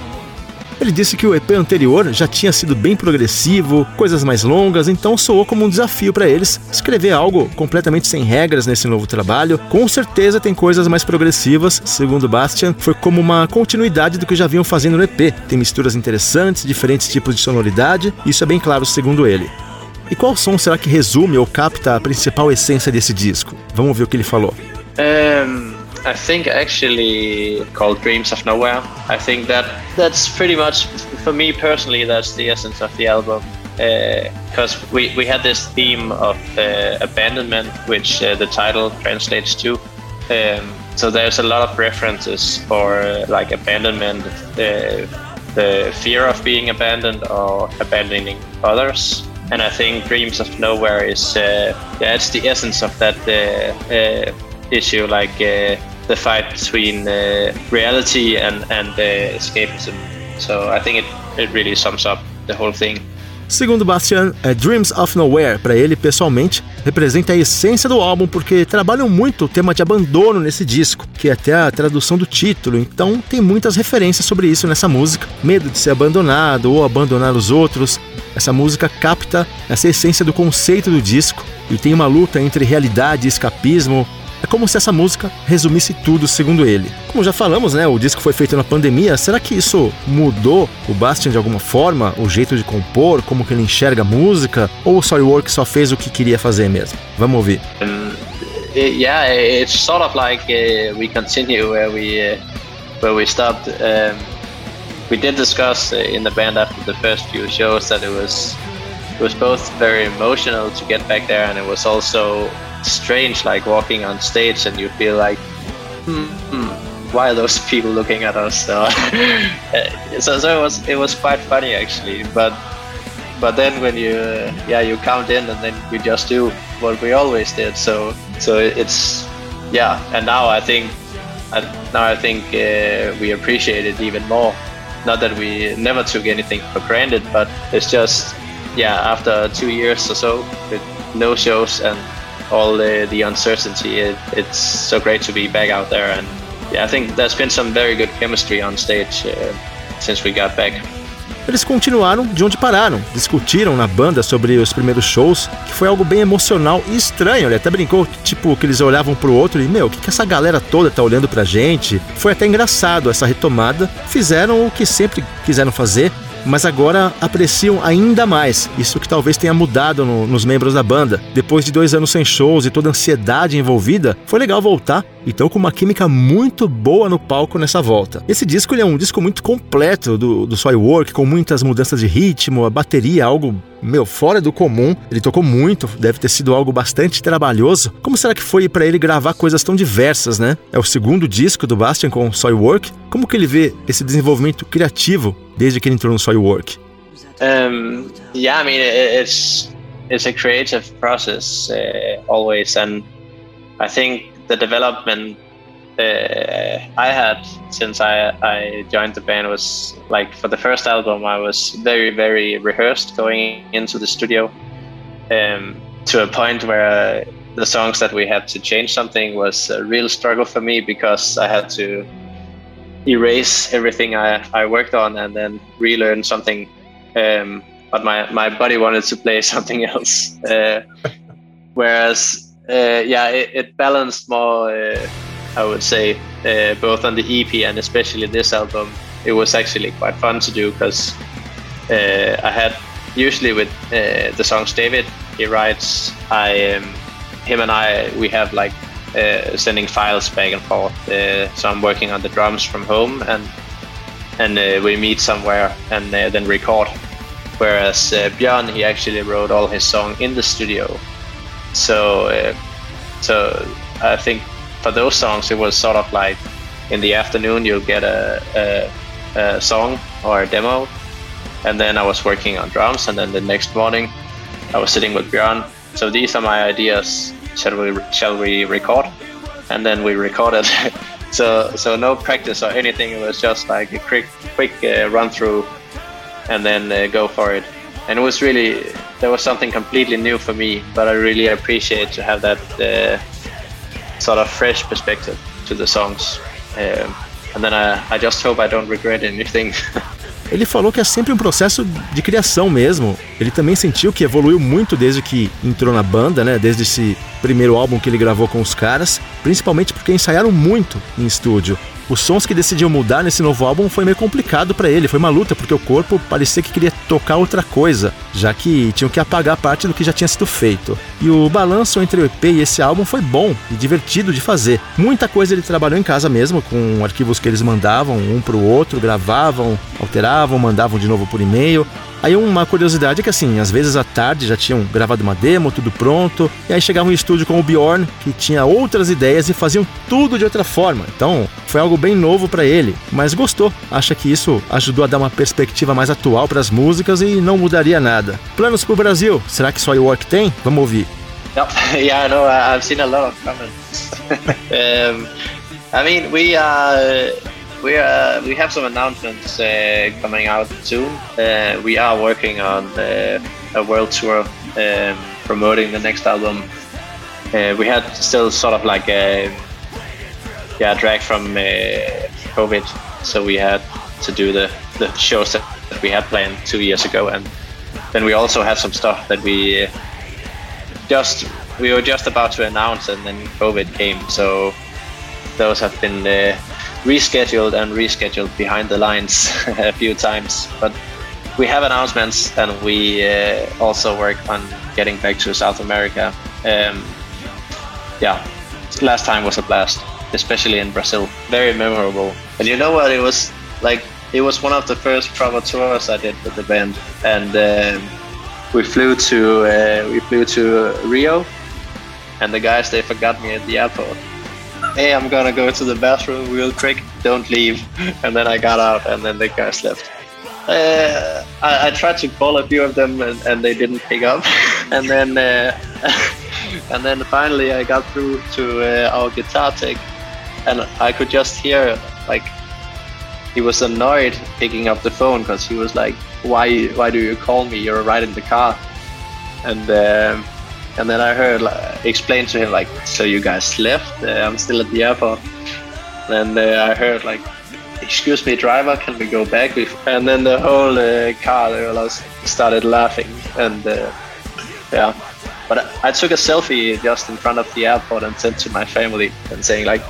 S1: Ele disse que o EP anterior já tinha sido bem progressivo, coisas mais longas, então soou como um desafio para eles escrever algo completamente sem regras nesse novo trabalho. Com certeza tem coisas mais progressivas, segundo Bastian, foi como uma continuidade do que já vinham fazendo no EP. Tem misturas interessantes, diferentes tipos de sonoridade, isso é bem claro segundo ele. E qual som será que resume ou capta a principal essência desse disco? Vamos ver o que ele falou.
S4: Um... I think actually called Dreams of Nowhere. I think that that's pretty much for me personally. That's the essence of the album because uh, we we had this theme of uh, abandonment, which uh, the title translates to. Um, so there's a lot of references for uh, like abandonment, the the fear of being abandoned or abandoning others. And I think Dreams of Nowhere is uh, yeah, it's the essence of that uh, issue. Like the fight between uh, reality and, and uh, escapism. So I think it, it really sums up the whole thing.
S1: Segundo Bastian, é Dreams of Nowhere, para ele pessoalmente, representa a essência do álbum porque trabalham muito o tema de abandono nesse disco, que é até a tradução do título, então tem muitas referências sobre isso nessa música. Medo de ser abandonado ou abandonar os outros. Essa música capta essa essência do conceito do disco e tem uma luta entre realidade e escapismo, como se essa música resumisse tudo, segundo ele. Como já falamos, né, o disco foi feito na pandemia, será que isso mudou o Bastian de alguma forma? O jeito de compor, como que ele enxerga a música? Ou o Soilwork só fez o que queria fazer mesmo? Vamos ouvir.
S4: Yeah, it's sort of like uh, we continue where we, uh, where we stopped. Um, we did discuss in the band after the first few shows that it was it was both very emotional to get back there and it was also strange, like walking on stage and you feel like, hmm, why are those people looking at us? <laughs> So, so, so it was it was quite funny actually, but but then when you yeah you count in and then you just do what we always did. So so it's yeah, and now I think now I think uh, we appreciate it even more. Not that we never took anything for granted, but it's just yeah after two years or so with no shows and all the, the uncertainty. It, it's so great to be back out there, and yeah, I think there's been some very good chemistry on stage uh, since we got back.
S1: Eles continuaram de onde pararam, discutiram na banda sobre os primeiros shows, que foi algo bem emocional e estranho. Ele até brincou, tipo, que eles olhavam pro outro e, meu, o que, que essa galera toda tá olhando pra gente? Foi até engraçado essa retomada. Fizeram o que sempre quiseram fazer, mas agora apreciam ainda mais. Isso que talvez tenha mudado no, nos membros da banda. Depois de dois anos sem shows e toda a ansiedade envolvida, foi legal voltar e estão com uma química muito boa no palco nessa volta. Esse disco é um disco muito completo do, do Soilwork, com muitas mudanças de ritmo, a bateria, algo meu, fora do comum. Ele tocou muito, deve ter sido algo bastante trabalhoso. Como será que foi para ele gravar coisas tão diversas, né? É o segundo disco do Bastian com Soilwork. Como que ele vê esse desenvolvimento criativo desde que ele entrou no Soilwork?
S4: Um, yeah, I mean it's it's a creative process uh, always, and I think the development uh, I had since I, I joined the band was like for the first album I was very very rehearsed going into the studio um, to a point where the songs that we had to change something was a real struggle for me because I had to erase everything I, I worked on and then relearn something um, but my, my buddy wanted to play <laughs> something else. Uh, whereas uh, yeah it, it, balanced more uh, I would say, uh, both on the EP and especially this album. It was actually quite fun to do because uh, I had usually with uh, the songs David, he writes. I, um, him and I, we have like uh, sending files back and forth. Uh, so I'm working on the drums from home, and and uh, we meet somewhere and then record. Whereas Björn, he actually wrote all his song in the studio. So, so I think for those songs, it was sort of like in the afternoon you'll get a, a, a song or a demo, and then I was working on drums, and then the next morning I was sitting with Björn. So these are my ideas. Shall we shall we record? And then we recorded. <laughs> so so no practice or anything. It was just like a quick quick uh, run through, and then uh, go for it. And it was really there was something completely new for me. But I really appreciate to have that uh, sort of fresh perspective to the songs. Um, and then I, I just hope I don't regret anything. <laughs>
S1: Ele falou que é sempre um processo de criação mesmo. Ele também sentiu que evoluiu muito desde que entrou na banda, né? Desde esse primeiro álbum que ele gravou com os caras, principalmente porque ensaiaram muito em estúdio. Os sons que decidiu mudar nesse novo álbum foi meio complicado para ele, foi uma luta porque o corpo parecia que queria tocar outra coisa, já que tinham que apagar parte do que já tinha sido feito. E o balanço entre o EP e esse álbum foi bom e divertido de fazer. Muita coisa ele trabalhou em casa mesmo, com arquivos que eles mandavam um para o outro, gravavam, alteravam, mandavam de novo por e-mail. Aí uma curiosidade é que assim, às vezes à tarde já tinham gravado uma demo, tudo pronto, e aí chegavam em estúdio com o Bjorn, que tinha outras ideias e faziam tudo de outra forma. Então, foi algo bem novo para ele, mas gostou. Acha que isso ajudou a dar uma perspectiva mais atual para as músicas e não mudaria nada. Planos pro Brasil? Será que só o Work tem? Vamos ouvir. <laughs>
S4: yeah, I know. I've seen a lot of comments. <laughs> um, I mean, we are we are we have some announcements uh, coming out soon. Uh, we are working on uh, a world tour um, promoting the next album. Uh, we had still sort of like a yeah drag from uh, COVID, so we had to do the the shows that we had planned two years ago, and then we also had some stuff that we uh, just we were just about to announce, and then COVID came, so those have been rescheduled and rescheduled behind the lines <laughs> a few times. But we have announcements, and we uh, also work on getting back to South America. Um, yeah, last time was a blast, especially in Brazil. Very memorable. And you know what? It was like it was one of the first proper tours I did with the band, and um, we flew to uh, we flew to Rio, and the guys they forgot me at the airport hey, I'm gonna go to the bathroom real quick, don't leave. <laughs> And then I got out, and then the guys left. Uh, I, I, tried to call a few of them, and, and they didn't pick up. <laughs> and then, uh, <laughs> and then finally, I got through to uh, our guitar tech, and I could just hear like he was annoyed picking up the phone because he was like, "Why? Why do you call me? You're right in the car." And um, and then I heard like, explain to him like, so you guys left? Uh, I'm still at the airport. And uh, I heard like, excuse me, driver, can we go back? And then the whole uh, car started laughing, and uh, yeah. But I took a selfie just in front of the airport and sent to my family and saying like,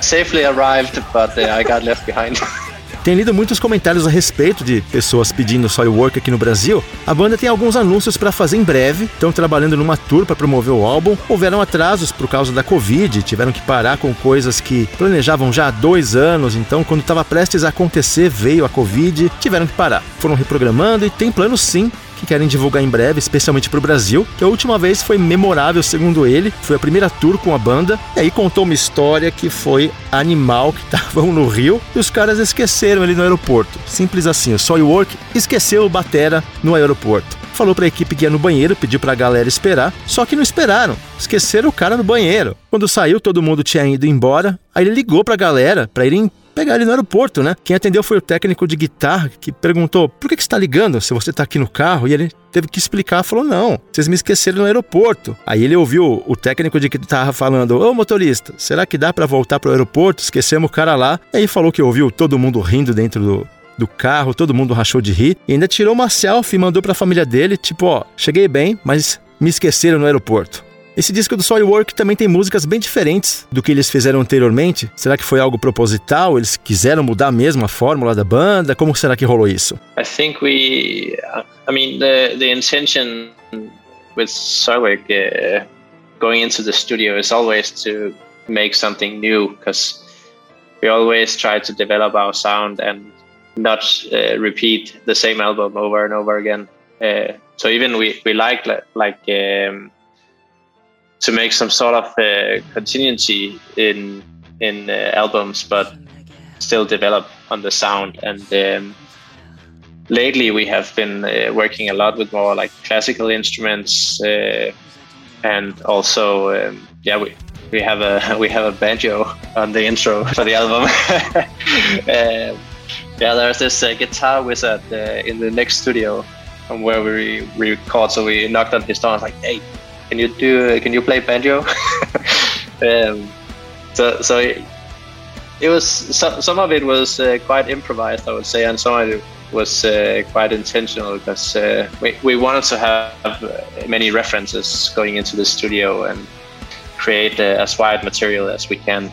S4: safely arrived, but uh, I got left behind. <laughs>
S1: Tem lido muitos comentários a respeito de pessoas pedindo Soilwork aqui no Brasil. A banda tem alguns anúncios para fazer em breve, estão trabalhando numa tour para promover o álbum. Houveram atrasos por causa da Covid, tiveram que parar com coisas que planejavam já há dois anos, então quando estava prestes a acontecer veio a Covid, tiveram que parar. Foram reprogramando e tem planos sim que querem divulgar em breve, especialmente para o Brasil, que a última vez foi memorável, segundo ele, foi a primeira tour com a banda, e aí contou uma história que foi animal, que <laughs> estavam no Rio, e os caras esqueceram ele no aeroporto. Simples assim, o Soilwork esqueceu o Batera no aeroporto. Falou para a equipe que ia no banheiro, pediu para a galera esperar, só que não esperaram. Esqueceram o cara no banheiro. Quando saiu, todo mundo tinha ido embora. Aí ele ligou para a galera para irem pegar ele no aeroporto, né? Quem atendeu foi o técnico de guitarra que perguntou: por que, que você está ligando se você está aqui no carro? E ele teve que explicar, falou: não, vocês me esqueceram no aeroporto. Aí ele ouviu o técnico de guitarra falando: ô motorista, será que dá para voltar para o aeroporto? Esquecemos o cara lá. E aí falou que ouviu todo mundo rindo dentro do, do carro, todo mundo rachou de rir e ainda tirou uma selfie e mandou para a família dele, tipo, ó, cheguei bem, mas me esqueceram no aeroporto. Esse disco do Soilwork também tem músicas bem diferentes do que eles fizeram anteriormente. Será que foi algo proposital? Eles quiseram mudar mesmo a fórmula da banda? Como será que rolou isso?
S4: I think we, I mean, the the intention with Soilwork uh, going into the studio is always to make something new because we always try to develop our sound and not uh, repeat the same album over and over again. Uh, so even we we like like um, to make some sort of uh, continuity in in uh, albums, but still develop on the sound. And um, lately, we have been uh, working a lot with more like classical instruments, uh, and also um, yeah, we we have a <laughs> we have a banjo on the intro for the album. <laughs> yeah, there's this uh, guitar wizard uh, in the next studio from where we, we record. So we knocked on his door. I was like, "Hey, can you do? Can you play banjo? <laughs> um, so so it, it was some some of it was uh, quite improvised, I would say, and some of it was uh, quite intentional because uh, we we wanted to have many references going into the studio and create as wide material as we can.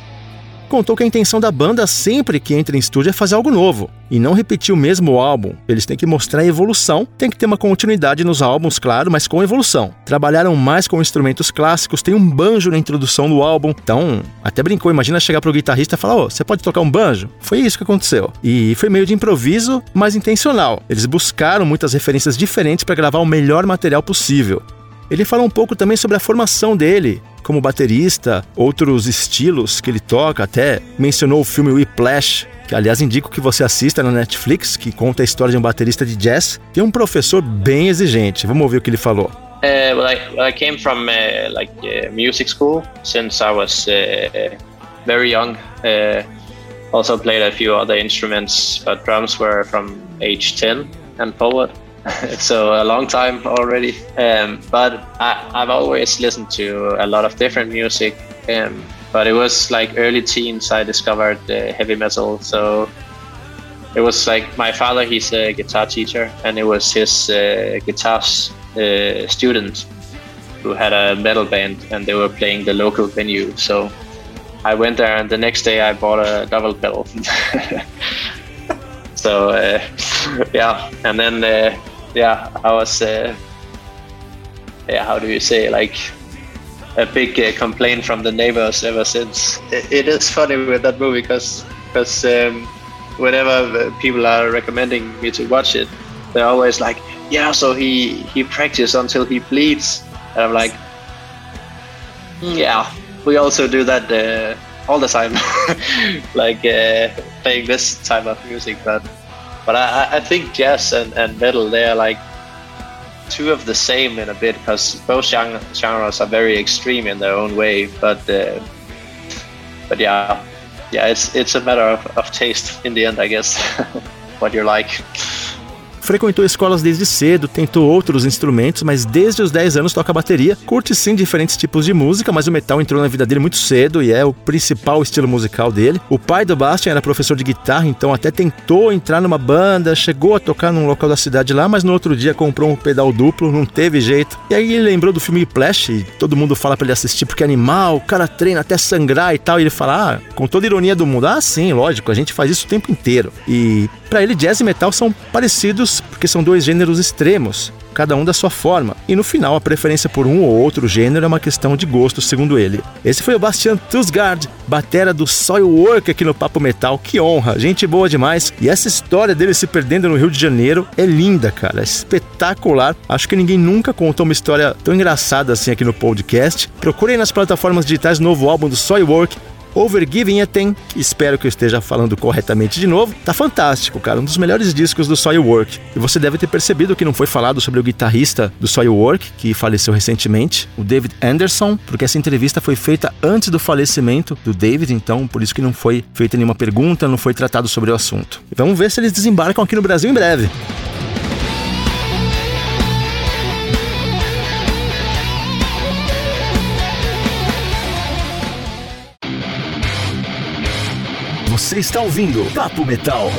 S1: Contou que a intenção da banda sempre que entra em estúdio é fazer algo novo e não repetir o mesmo álbum. Eles têm que mostrar evolução, tem que ter uma continuidade nos álbuns, claro, mas com evolução. Trabalharam mais com instrumentos clássicos, tem um banjo na introdução do álbum, então até brincou, imagina chegar pro guitarrista e falar: "Ô, oh, você pode tocar um banjo?". Foi isso que aconteceu. E foi meio de improviso, mas intencional. Eles buscaram muitas referências diferentes para gravar o melhor material possível. Ele fala um pouco também sobre a formação dele, como baterista, outros estilos que ele toca, até mencionou o filme Whiplash, que aliás indico que você assista na Netflix, que conta a história de um baterista de jazz. Tem um professor bem exigente. Vamos ouvir o que ele falou.
S4: Uh, well, I, I came from uh, like uh, music school since I was uh, very young. Uh, also played a few other instruments, but drums were from age 10 and forward. <laughs> so a long time already. Um, but I, have always listened to a lot of different music. Um, but it was like early teens I discovered uh, heavy metal. So it was like my father, he's a guitar teacher, and it was his uh, guitar uh, student who had a metal band, and they were playing the local venue. So I went there, and the next day I bought a double pedal. <laughs> so uh, <laughs> yeah, and then uh, yeah, I was, uh, yeah, how do you say, like a big uh, complaint from the neighbors ever since. it, it is funny with that movie because because um, whenever people are recommending me to watch it, they're always like, yeah, so he he practices until he bleeds, and I'm like, mm, yeah, we also do that uh, all the time, <laughs> like uh, playing this type of music, but but I, I think jazz and, and metal they are like two of the same in a bit because both genres are very extreme in their own way. But uh, but yeah, yeah, it's it's a matter of, of taste in the end, I guess. <laughs> what you like.
S1: Frequentou escolas desde cedo, tentou outros instrumentos, mas desde os 10 anos toca bateria. Curte sim diferentes tipos de música, mas o metal entrou na vida dele muito cedo e é o principal estilo musical dele. O pai do Bastian era professor de guitarra, então até tentou entrar numa banda, chegou a tocar num local da cidade lá, mas no outro dia comprou um pedal duplo, não teve jeito. E aí ele lembrou do filme Flash, e todo mundo fala para ele assistir porque é animal, o cara treina até sangrar e tal, e ele fala, ah, com toda ironia do mundo, ah sim, lógico, a gente faz isso o tempo inteiro. E para ele, jazz e metal são parecidos porque são dois gêneros extremos, cada um da sua forma, e no final a preferência por um ou outro gênero é uma questão de gosto, segundo ele. Esse foi o Bastian Tusgard, batera do Soilwork aqui no Papo Metal, que honra, gente boa demais. E essa história dele se perdendo no Rio de Janeiro é linda, cara, é espetacular. Acho que ninguém nunca contou uma história tão engraçada assim aqui no podcast. Procurem nas plataformas digitais o novo álbum do Soilwork, Overgiving Ethan, que espero que eu esteja falando corretamente de novo, tá fantástico, cara, um dos melhores discos do Soilwork. E você deve ter percebido que não foi falado sobre o guitarrista do Soilwork, que faleceu recentemente, o David Anderson, porque essa entrevista foi feita antes do falecimento do David, então por isso que não foi feita nenhuma pergunta, não foi tratado sobre o assunto. Vamos ver se eles desembarcam aqui no Brasil em breve. Você está ouvindo Papo Metal.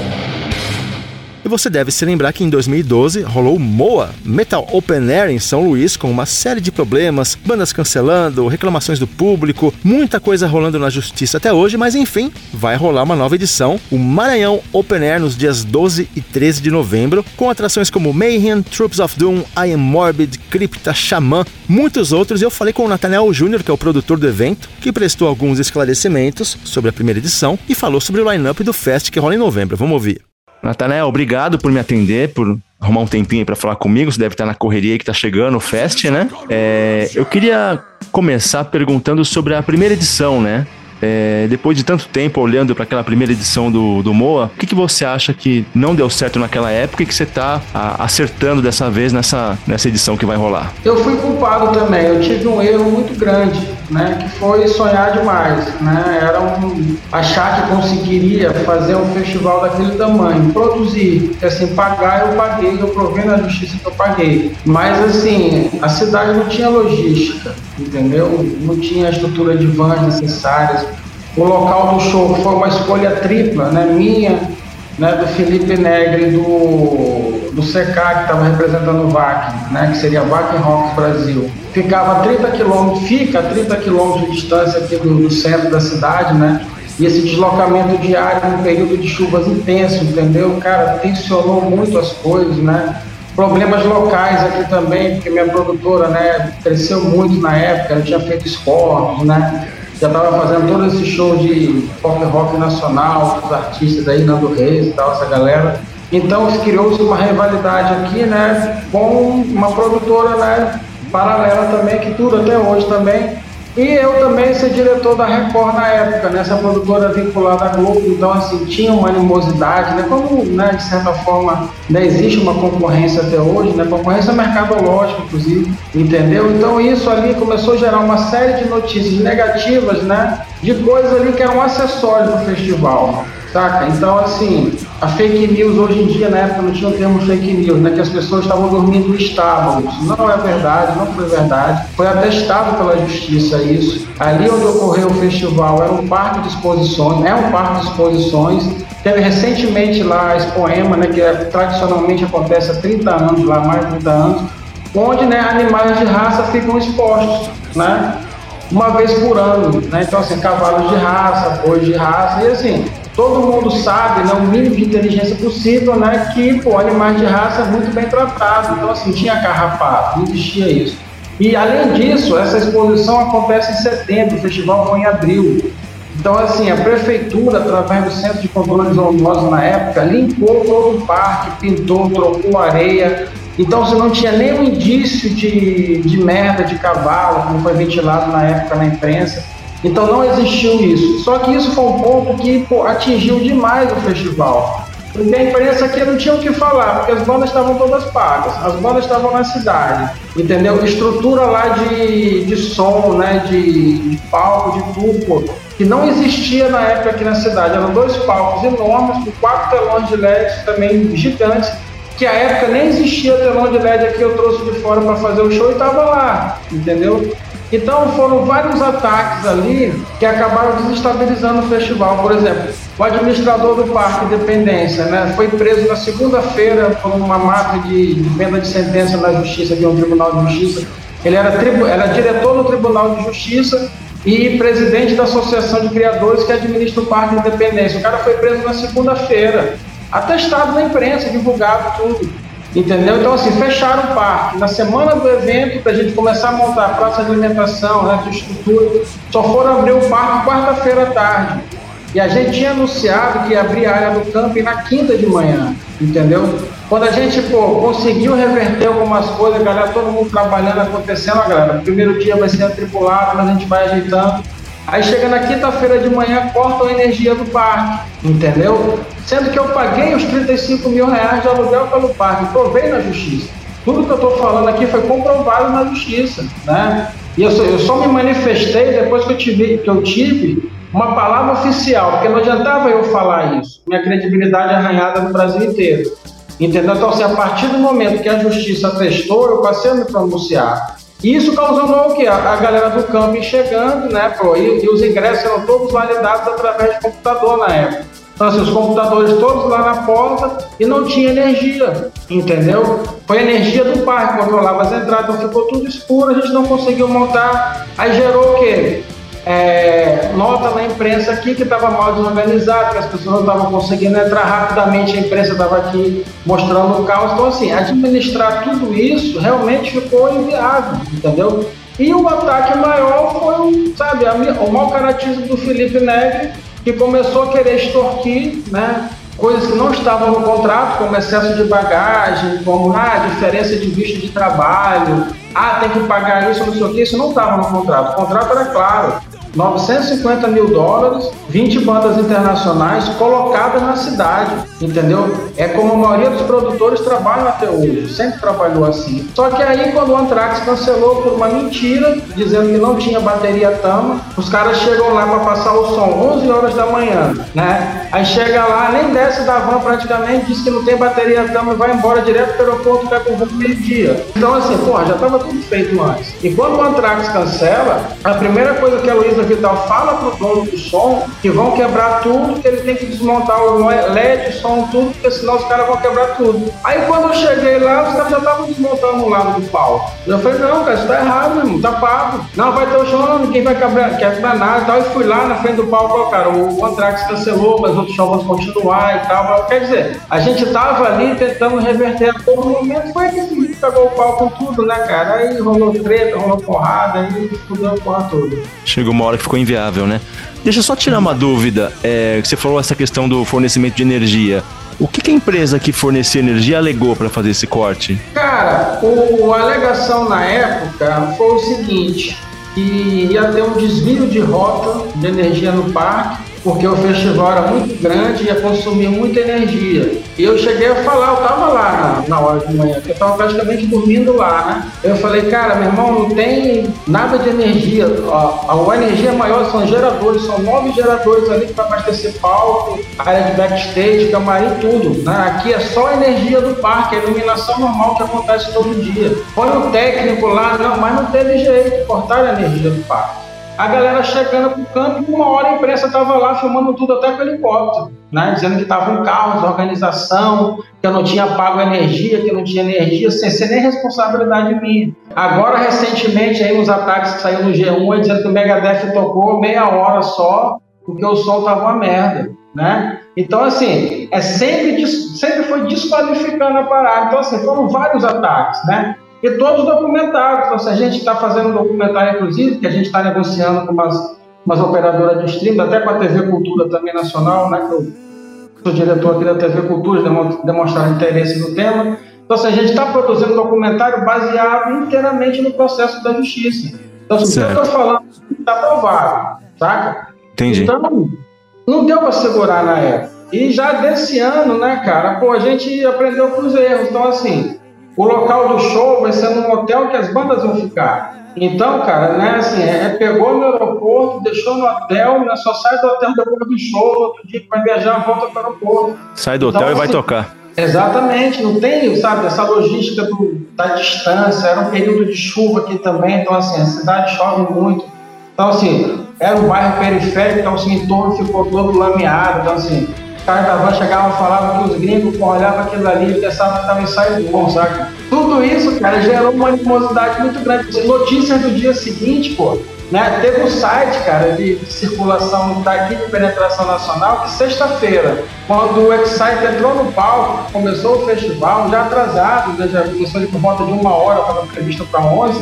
S1: E você deve se lembrar que em 2012 rolou MOA, Metal Open Air em São Luís, com uma série de problemas, bandas cancelando, reclamações do público, muita coisa rolando na justiça até hoje, mas enfim, vai rolar uma nova edição, o Maranhão Open Air nos dias 12 e 13 de novembro, com atrações como Mayhem, Troops of Doom, I Am Morbid, Crypta, Xamã, muitos outros, e eu falei com o Nathaniel Júnior, que é o produtor do evento, que prestou alguns esclarecimentos sobre a primeira edição e falou sobre o line-up do Fest que rola em novembro. Vamos ouvir.
S2: Natanel, obrigado por me atender, por arrumar um tempinho para falar comigo. Você deve estar na correria que está chegando o Fest, né? É, eu queria começar perguntando sobre a primeira edição, né? É, depois de tanto tempo olhando para aquela primeira edição do, do Moa, o que, que você acha que não deu certo naquela época e que você está acertando dessa vez nessa, nessa edição que vai rolar?
S5: Eu fui culpado também, eu tive um erro muito grande, né, que foi sonhar demais, né, era um, achar que conseguiria fazer um festival daquele tamanho, produzir, assim, pagar eu paguei, eu provei na justiça que eu paguei, mas assim, a cidade não tinha logística, entendeu? Não tinha a estrutura de vans necessárias, o local do show foi uma escolha tripla, né? Minha, né, do Felipe Negri do, do CK, que estava representando o VAC, né, que seria VAC Rocks Brasil. Ficava a 30 quilômetros, fica a 30 quilômetros de distância aqui do, do, centro da cidade, né? E esse deslocamento diário no período de chuvas intenso, entendeu? Cara, tensionou muito as coisas, né? Problemas locais aqui também, porque minha produtora, né, cresceu muito na época, ela tinha feito esportes, né? já estava fazendo todo esse show de pop rock nacional, os artistas aí, Nando Reis e tal, essa galera. Então criou-se uma rivalidade aqui, né, com uma produtora, né, paralela também, que tudo até hoje também, e eu também ser diretor da Record na época, né? produtora vinculada à Globo, então assim, tinha uma animosidade, né? Como, né, de certa forma, né, existe uma concorrência até hoje, né? Concorrência mercadológica, inclusive, entendeu? Então isso ali começou a gerar uma série de notícias negativas, né? De coisas ali que eram acessórios do festival. Saca? Então, assim, a fake news hoje em dia, na época não tinha o termo fake news, né? Que as pessoas estavam dormindo e estavam. Isso não é verdade, não foi verdade. Foi atestado pela justiça isso. Ali onde ocorreu o festival era um parque de exposições, é um parque de exposições. Teve recentemente lá a Expoema, né? Que é, tradicionalmente acontece há 30 anos, lá mais de 30 anos, onde né, animais de raça ficam expostos, né? Uma vez por ano, né? Então, assim, cavalos de raça, bois de raça, e assim, todo mundo sabe, né, o mínimo de inteligência possível, né, que pô, animais de raça é muito bem tratado. Então, assim, tinha carrapato, existia isso. E, além disso, essa exposição acontece em setembro, o festival foi em abril. Então, assim, a prefeitura, através do Centro de Controle Zoonoso na época, limpou todo o parque, pintou, trocou areia. Então, você não tinha nenhum indício de, de merda de cavalo, como foi ventilado na época na imprensa. Então não existiu isso. Só que isso foi um ponto que pô, atingiu demais o festival. Porque a imprensa aqui não tinha o que falar, porque as bandas estavam todas pagas, as bandas estavam na cidade, entendeu? Estrutura lá de, de som, né, de, de palco, de tudo, pô, que não existia na época aqui na cidade. Eram dois palcos enormes, com quatro telões de LED também gigantes, que a época nem existia telão de LED aqui, eu trouxe de fora para fazer o show e estava lá, entendeu? Então foram vários ataques ali que acabaram desestabilizando o festival. Por exemplo, o administrador do Parque Independência né, foi preso na segunda-feira por uma de, de, venda de sentença na Justiça, de um Tribunal de Justiça. Ele era, tribu, era diretor do Tribunal de Justiça e presidente da Associação de Criadores que administra o Parque Independência. O cara foi preso na segunda-feira, atestado na imprensa, divulgado tudo. Entendeu? Então, assim, fecharam o parque. Na semana do evento, para a gente começar a montar a praça de alimentação, né, estrutura, só foram abrir o parque quarta-feira à tarde. E a gente tinha anunciado que ia abrir a área do camping na quinta de manhã, entendeu? Quando a gente pô, conseguiu reverter algumas coisas, galera, todo mundo trabalhando, acontecendo, galera, primeiro dia vai ser atribulado, mas a gente vai ajeitando. Aí chega na quinta-feira de manhã, cortam a energia do parque, entendeu? Sendo que eu paguei os 35 mil reais de aluguel pelo parque, provei na justiça. Tudo que eu estou falando aqui foi comprovado na justiça, né? E eu só, eu só me manifestei depois que eu tive, que eu tive uma palavra oficial, porque não adiantava eu falar isso. Minha credibilidade arranhada no Brasil inteiro. Entendeu? Então, assim, a partir do momento que a justiça testou, eu passei a me pronunciar. Isso causou o quê? A, galera do camping chegando, né, pô, e, e, os ingressos eram todos validados através de computador na época. Então, assim, os computadores todos lá na porta e não tinha energia, entendeu? Foi a energia do parque, controlava as entradas, então ficou tudo escuro, a gente não conseguiu montar. Aí gerou o quê? É, nota na imprensa aqui que estava mal desorganizado, que as pessoas não estavam conseguindo entrar rapidamente, a imprensa estava aqui mostrando o caos. Então, assim, administrar tudo isso realmente ficou inviável, entendeu? E o ataque maior foi, sabe, o mau caratismo do Felipe Negri, que começou a querer extorquir, né? Coisas que não estavam no contrato, como excesso de bagagem, como ah, diferença de visto de trabalho, ah, tem que pagar isso, não sei o que, isso não estava no contrato. O contrato era claro. 950 mil dólares, 20 bandas internacionais colocadas na cidade, entendeu? É como a maioria dos produtores trabalham até hoje, sempre trabalhou assim. Só que aí, quando o Anthrax cancelou por uma mentira, dizendo que não tinha bateria Tama, os caras chegam lá para passar o som 11 horas da manhã, né? Aí chega lá, nem desce da van praticamente, diz que não tem bateria Tama e vai embora direto para o aeroporto, vai pro voo meio-dia. Então, assim, porra, já estava tudo feito antes. E quando o Anthrax cancela, a primeira coisa que a Luísa Vital fala pro dono do som que vão quebrar tudo, que ele tem que desmontar o LED, o som, tudo, porque senão os caras vão quebrar tudo. Aí quando eu cheguei lá, os caras já estavam desmontando o lado do pau. Eu falei, não, cara, isso tá errado, meu irmão, tá pago. Não, vai ter o não, ninguém vai quebrar, quebrar nada e tal. E fui lá na frente do palco, cara, o Anthrax cancelou, mas outros shows vão continuar e tal. Quer dizer, a gente tava ali tentando reverter a todo momento, foi que pegou o pau com tudo, né, cara? Aí rolou treta, rolou porrada, aí fudeu a porra toda.
S2: Chegou uma hora que ficou inviável, né? Deixa eu só tirar uma dúvida. É, você falou essa questão do fornecimento de energia. O que, que a empresa que fornecia energia alegou para fazer esse corte?
S5: Cara, o, a alegação na época foi o seguinte: que ia ter um desvio de rota de energia no parque porque o festival era muito grande e ia consumir muita energia. E eu cheguei a falar, eu estava lá na, hora de manhã, eu estava praticamente dormindo lá, né? Eu falei, cara, meu irmão, não tem nada de energia. A, a, energia maior são geradores, são nove geradores ali para abastecer palco, área de backstage, camarim, tudo. Né? Aqui é só a energia do parque, a iluminação normal que acontece todo dia. Põe o técnico lá, não, mas não teve jeito, cortaram a energia do parque a galera chegando pro campo e uma hora a imprensa estava lá filmando tudo até com helicóptero, né? Dizendo que estava um caos, organização, que eu não tinha pago energia, que eu não tinha energia, sem ser nem responsabilidade minha. Agora, recentemente, aí nos ataques que saiu no G1, dizendo que o Megadeth tocou meia hora só, porque o som tava uma merda, né? Então, assim, é sempre, sempre foi desqualificando a parada. Então, assim, foram vários ataques, né? E todos documentados. Então, se a gente está fazendo um documentário, inclusive, que a gente está negociando com umas, umas operadoras de streaming, até com a TV Cultura também nacional, né, que eu sou diretor aqui da TV Cultura, demonstrar interesse no tema. Então, se a gente está produzindo um documentário baseado inteiramente no processo da justiça. Então, se o que eu estou falando está provado, saca?
S2: Entendi.
S5: Então, não deu para segurar na época. E já desse ano, né, cara, pô, a gente aprendeu com os erros. Então, assim, o local do show vai ser num hotel que as bandas vão ficar. Então, cara, né, assim, é, é pegou no aeroporto, deixou no hotel, né, só sai do hotel depois do show, no outro dia que vai viajar, volta para o aeroporto.
S2: Sai do então, hotel assim, e vai assim, tocar.
S5: Exatamente, não tem, sabe, essa logística do, da distância, era um período de chuva aqui também, então assim, a cidade chove muito. Então assim, era um bairro periférico, então assim, o entorno ficou todo lameado, então assim, os caras da van chegavam e falavam que os gringos olhavam aquilo ali e pensavam que estava ensaio bom, sabe? Tudo isso, cara, gerou uma animosidade muito grande. Notícias do dia seguinte, pô, né? Teve um site, cara, de circulação daqui de penetração nacional que sexta-feira, quando o Excite entrou no palco, começou o festival, já atrasado, né? já começou por volta de uma hora, estava previsto para 11,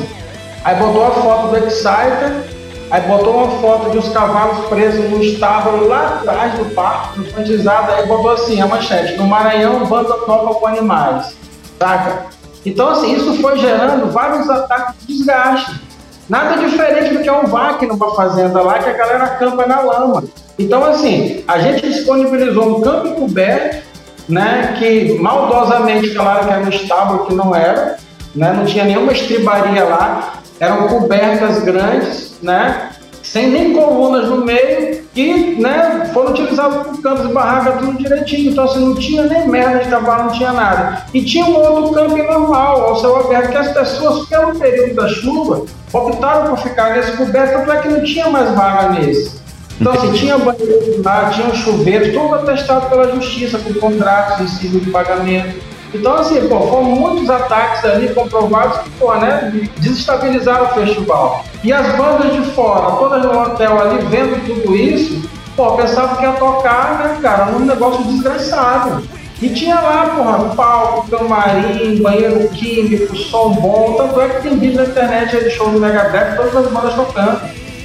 S5: aí botou a foto do Exciter, aí botou uma foto de uns cavalos presos no estábulo lá atrás do parque, infantizado, aí botou assim, a manchete, no Maranhão, banda nova com animais, saca? Então, assim, isso foi gerando vários ataques de desgaste. Nada diferente do que é um VAC numa fazenda lá, que a galera acampa na lama. Então, assim, a gente disponibilizou um campo coberto, né, que maldosamente falaram que era um estábulo, que não era, né, não tinha nenhuma estribaria lá, eram cobertas grandes, né, sem nem colunas no meio, que né, foram utilizados por campos e barracas tudo direitinho. Então, assim, não tinha nem merda de cavalo, não tinha nada. E tinha um outro campo normal, ao céu aberto, que as pessoas, pelo período da chuva, optaram por ficar nesse coberto, tanto é que não tinha mais vaga nesse. Então, assim, tinha banheiro lá, tinha um chuveiro, tudo atestado pela justiça, com contratos cima de pagamento. Então, assim, pô, foram muitos ataques ali comprovados que, pô, né, desestabilizaram o festival. E as bandas de fora, todas no hotel ali, vendo tudo isso, pô, pensavam que ia tocar, né, cara, num negócio desgraçado. E tinha lá, porra, palco, camarim, banheiro químico, som bom. Tanto é que tem vídeo na internet de show do Megadeth, todas as bandas tocando.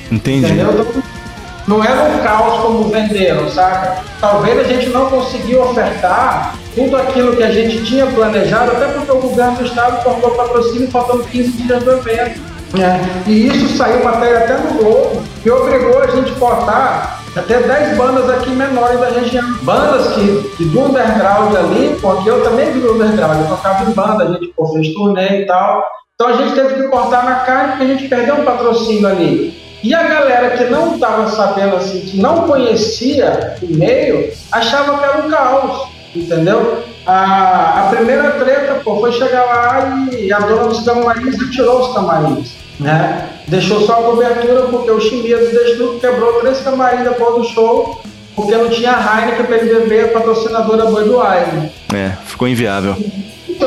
S2: Entendi. Entendeu? Então,
S5: não era um caos como venderam, saca? Talvez a gente não conseguiu ofertar tudo aquilo que a gente tinha planejado, até porque o governo do estado cortou patrocínio faltando 15 dias do evento. É. E isso saiu matéria até no Globo, que obrigou a gente a cortar até 10 bandas aqui menores da região. Bandas que, que do underground ali, porque eu também vi underground, eu tocava em banda, a gente pô, fez turnê e tal. Então a gente teve que cortar na carne porque a gente perdeu um patrocínio ali. E a galera que não estava sabendo assim, que não conhecia o meio, achava que era um caos, entendeu? A, a primeira treta pô, foi chegar lá e a dona dos camarins retirou os camarins. Né? Deixou só a cobertura porque o Chimias deixou, quebrou três camarins depois do show, porque não tinha Heineken para ele beber, a patrocinadora Budweiser.
S2: É, ficou inviável.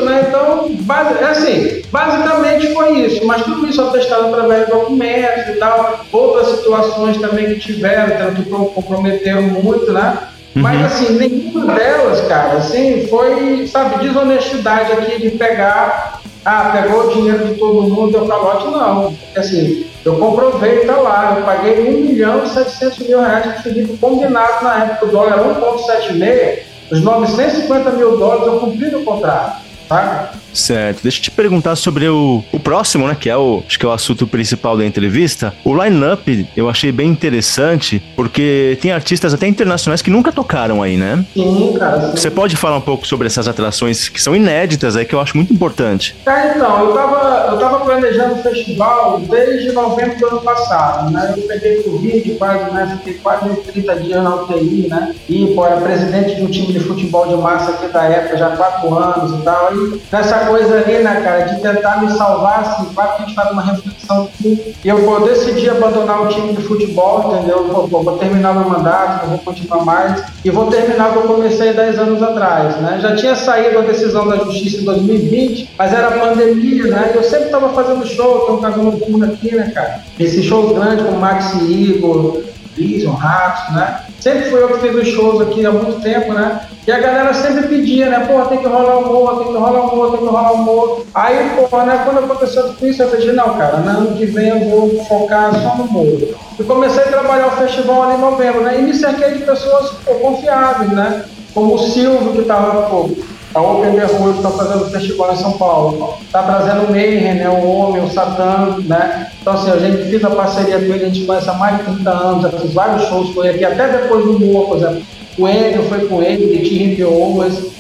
S5: Né? Então, base, é assim, basicamente foi isso, mas tudo isso atestado através de documentos e tal, outras situações também que tiveram, que comprometeram muito, né? Uhum. Mas assim, nenhuma delas, cara, assim, foi, sabe, desonestidade aqui de pegar ah, pegou o dinheiro de todo mundo, deu calote, não. Assim, eu comprovei, tá lá, eu paguei 1 milhão e 700 mil reais de Felipe combinado na época, o dólar era 1,76, os 950 mil dólares eu cumpri no contrato, tá?
S2: Certo. Deixa eu te perguntar sobre o, o próximo, né? Que é o acho que é o assunto principal da entrevista. O line-up eu achei bem interessante, porque tem artistas até internacionais que nunca tocaram aí, né?
S5: Sim, cara. Sim.
S2: Você pode falar um pouco sobre essas atrações que são inéditas aí, que eu acho muito importante.
S5: É, então, eu tava, eu tava planejando o festival desde novembro do ano passado, né? Eu peguei Covid, quase, né? Fiquei quase 30 dias na UTI, né? E, pô, era presidente de um time de futebol de massa aqui da época, já há quatro anos e tal. E nessa coisa ali, né, cara, de tentar me salvar, assim, claro que a gente faz uma reflexão que eu vou decidir abandonar o time de futebol, entendeu? Vou, vou, vou terminar meu mandato, não vou continuar mais, e vou terminar o que eu comecei 10 anos atrás, né? Já tinha saído a decisão da justiça em 2020, mas era pandemia, né? Eu sempre estava fazendo show, tem um casal no aqui, né, cara? Esses shows grandes como Maxi Igor, Vision, Ratos, né? Sempre fui eu que fiz os shows aqui há muito tempo, né? E a galera sempre pedia, né? Pô, tem que rolar o morro, tem que rolar o morro, tem que rolar o morro. Aí, pô, né? Quando aconteceu tudo isso, eu falei, não, cara, no ano que vem eu vou focar só no morro. E comecei a trabalhar o festival ali em novembro, né? E me cerquei de pessoas pô, confiáveis, né? Como o Silvio, que estava, pô, a Open que está fazendo o festival em São Paulo. Está trazendo o Mayhem, né, o Homem, o Satã, né? Então, assim, a gente fez a parceria com ele, a gente conhece há mais de 30 anos, já fiz vários shows com ele aqui, até depois do Moa, por exemplo. O Andrew foi com ele, de Tim Owens.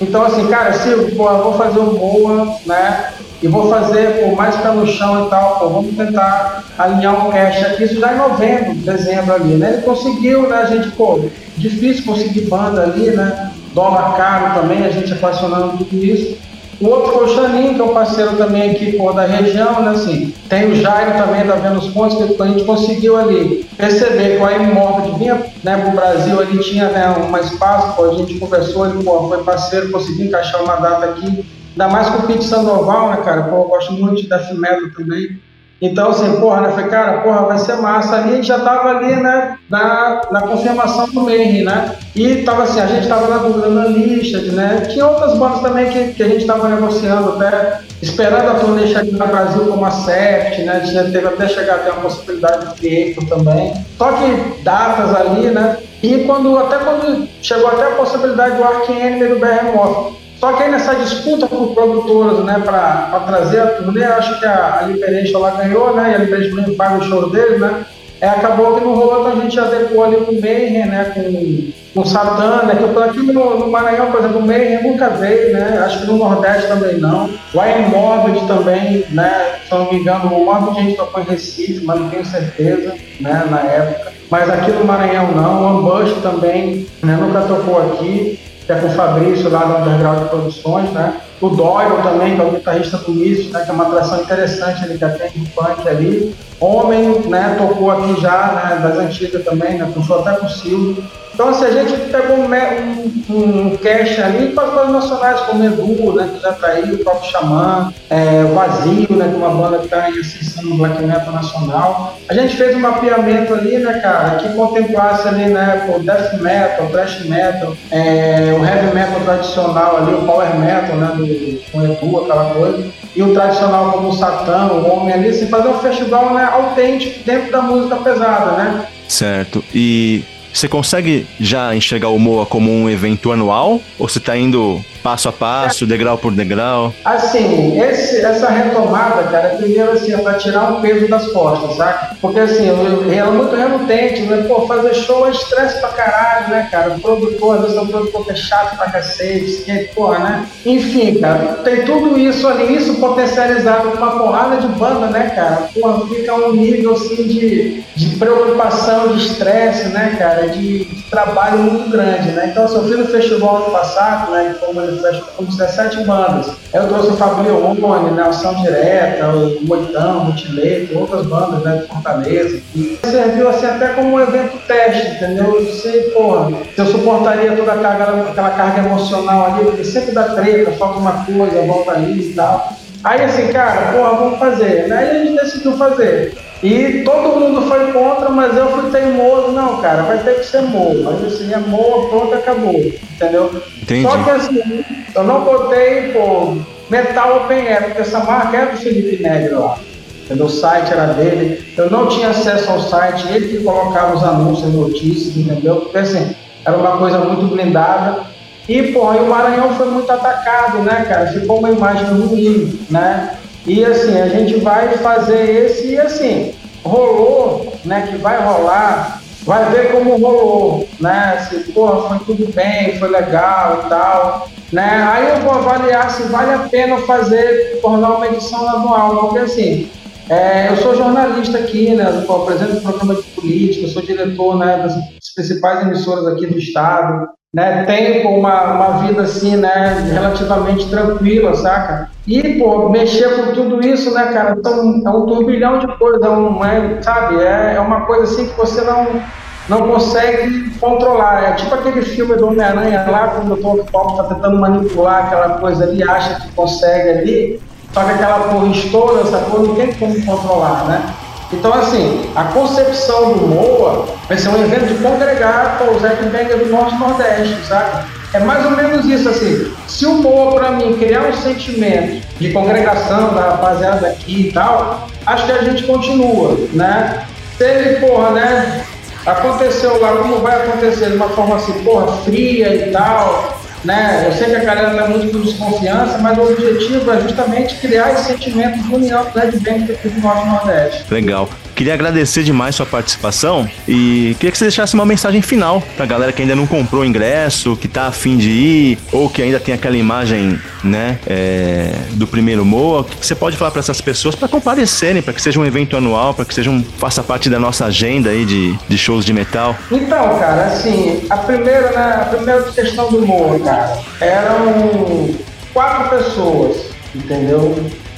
S5: Então, assim, cara, Silvio, pô, vou fazer o Moa, né? E vou fazer pô, mais pé no chão e tal, pô, vamos tentar alinhar um cash aqui, isso já em novembro, dezembro ali, né? Ele conseguiu, né, a gente, pô, difícil conseguir banda ali, né? Dólar caro também, a gente apaixonando tudo isso. O outro foi o Xanin, que é um parceiro também aqui pô, da região, né? Assim, tem o Jairo também da Vênus Pontes, que a gente conseguiu ali perceber que o AM Morbid vinha né, para o Brasil, ali tinha né, um espaço, a gente conversou, ele pô, foi parceiro, conseguiu encaixar uma data aqui. Ainda mais com o Pete Sandoval, né, cara? Pô, eu gosto muito death metal também. Então, assim, porra, né? Falei, cara, porra, vai ser massa. Ali a gente já tava ali, né, na, na confirmação do Mayhem, né? E tava assim, a gente tava na dúvida na lista, né? Tinha outras bandas também que, que a gente tava negociando até, esperando a turnê chegar no Brasil como a Seft, né? Tinha, teve até chegar até uma possibilidade de Creator também. Só que datas ali, né? E quando, até quando chegou até a possibilidade do Ark Enemy do Behemoth. Só que aí nessa disputa por produtoras, né, para trazer a turnê, acho que a, a Liberation lá ganhou, né, e a Liberation paga o show dele, né, é, acabou que não rolou, então a gente adequou ali com o Mayhem, né, com, com o Satã, né, que aqui no, no, Maranhão, por exemplo, o Mayhem nunca veio, né, acho que no Nordeste também não. O Iron Morbid também, né, se não me engano, o Morbid a gente tocou em Recife, mas não tenho certeza, né, na época. Mas aqui no Maranhão não, o Ambush também, né, nunca tocou aqui que é com o Fabrício lá do Underground Produções, né? O Doyle também, que é o guitarrista do Mísio, né? Que é uma atração interessante ali que atende o punk ali. Homem, né? Tocou aqui já, né? Das antigas também, né? Puxou até com o Silvio. Então, assim, a gente pegou um, um, um ali para as bandas nacionais, como Edu, né, que já está aí, o próprio Xamã, é, o Vazio, né, que é uma banda que está em ascensão no Black Metal Nacional. A gente fez um mapeamento ali, né, cara, que contemplasse ali, né, o Death Metal, Thrash Metal, é, o Heavy Metal tradicional ali, o Power Metal, né, do, com Edu, aquela coisa, e o tradicional como o Satã, o Homem ali, assim, fazer um festival, né, autêntico dentro da música pesada, né.
S2: Certo. E você consegue já enxergar o Moa como um evento anual? Ou você está indo passo a passo, degrau por degrau?
S5: Assim, esse, essa retomada, cara, primeiro assim, é para tirar um peso das costas, sabe? Porque assim, eu, eu muito relutante, né? Pô, fazer show é estresse pra caralho, né, cara? O produtor, às vezes é um produtor que é chato pra cacete, que, porra, né? Enfim, cara, tem tudo isso ali, isso potencializado com uma porrada de banda, né, cara? Porra, fica um nível assim de, de preocupação, de estresse, né, cara? De, de trabalho muito grande, né? Então, assim, eu fui no festival ano passado, né? Como com 17 bandas. Eu trouxe o Fabio Omone, né, Ação Direta, o Moitão, o Mutileto, outras bandas né, de Fortaleza. E serviu assim, até como um evento teste, entendeu? Eu sei, porra, se eu suportaria toda carga, aquela carga emocional ali, porque sempre dá treta, falta uma coisa, volta ali e tal. Aí assim, cara, porra, vamos fazer. Aí a gente decidiu fazer. E todo mundo foi contra, mas eu fui teimoso, não, cara, vai ter que ser Moa. Mas assim, é Moa, pronto, acabou. Entendeu?
S2: Entendi.
S5: Só que assim, eu não botei, pô, Metal Open Air, porque essa marca é do Felipe Negro lá. Entendeu? O site era dele, eu não tinha acesso ao site, ele que colocava os anúncios, notícias, entendeu? Porque assim, era uma coisa muito blindada. E, pô, aí o Maranhão foi muito atacado, né, cara? Ficou uma imagem ruim, né? E assim, a gente vai fazer esse e assim, rolou, né, que vai rolar, vai ver como rolou, né? Se, porra, foi tudo bem, foi legal e tal, né? Aí eu vou avaliar se vale a pena fazer, tornar uma edição anual, porque assim, é, eu sou jornalista aqui, né? Eu apresento programa de política, sou diretor né, das principais emissoras aqui do estado né, tem uma, uma vida assim, né, relativamente tranquila, saca? E, pô, mexer com tudo isso, né, cara, então, é um turbilhão de coisas, é um, é, sabe? É, é uma coisa assim que você não, não consegue controlar. É tipo aquele filme do Homem-Aranha lá, quando o Dr. Pop tá tentando manipular aquela coisa ali, acha que consegue ali, que aquela porra estoura, essa porra não tem como controlar, né? Então, assim, a concepção do MOA vai ser um evento de congregar os headbangers do Norte e Nordeste, sabe? É mais ou menos isso, assim. Se o MOA, para mim, criar um sentimento de congregação da rapaziada aqui e tal, acho que a gente continua, né? Ele, porra, né, aconteceu lá, como vai acontecer de uma forma assim, porra, fria e tal, né? Eu sei que a galera está muito com desconfiança, mas o objetivo é justamente criar esse sentimento de união do Red Bank aqui do Norte Nordeste.
S2: Legal. Queria agradecer demais sua participação e queria que você deixasse uma mensagem final pra galera que ainda não comprou o ingresso, que tá afim de ir, ou que ainda tem aquela imagem, né, é, do primeiro Moa. O que você pode falar para essas pessoas para comparecerem, para que seja um evento anual, para que seja um, faça parte da nossa agenda aí de, de shows de metal?
S5: Então, cara, assim, a primeira, né, a primeira questão do Moa, cara, eram quatro pessoas, entendeu?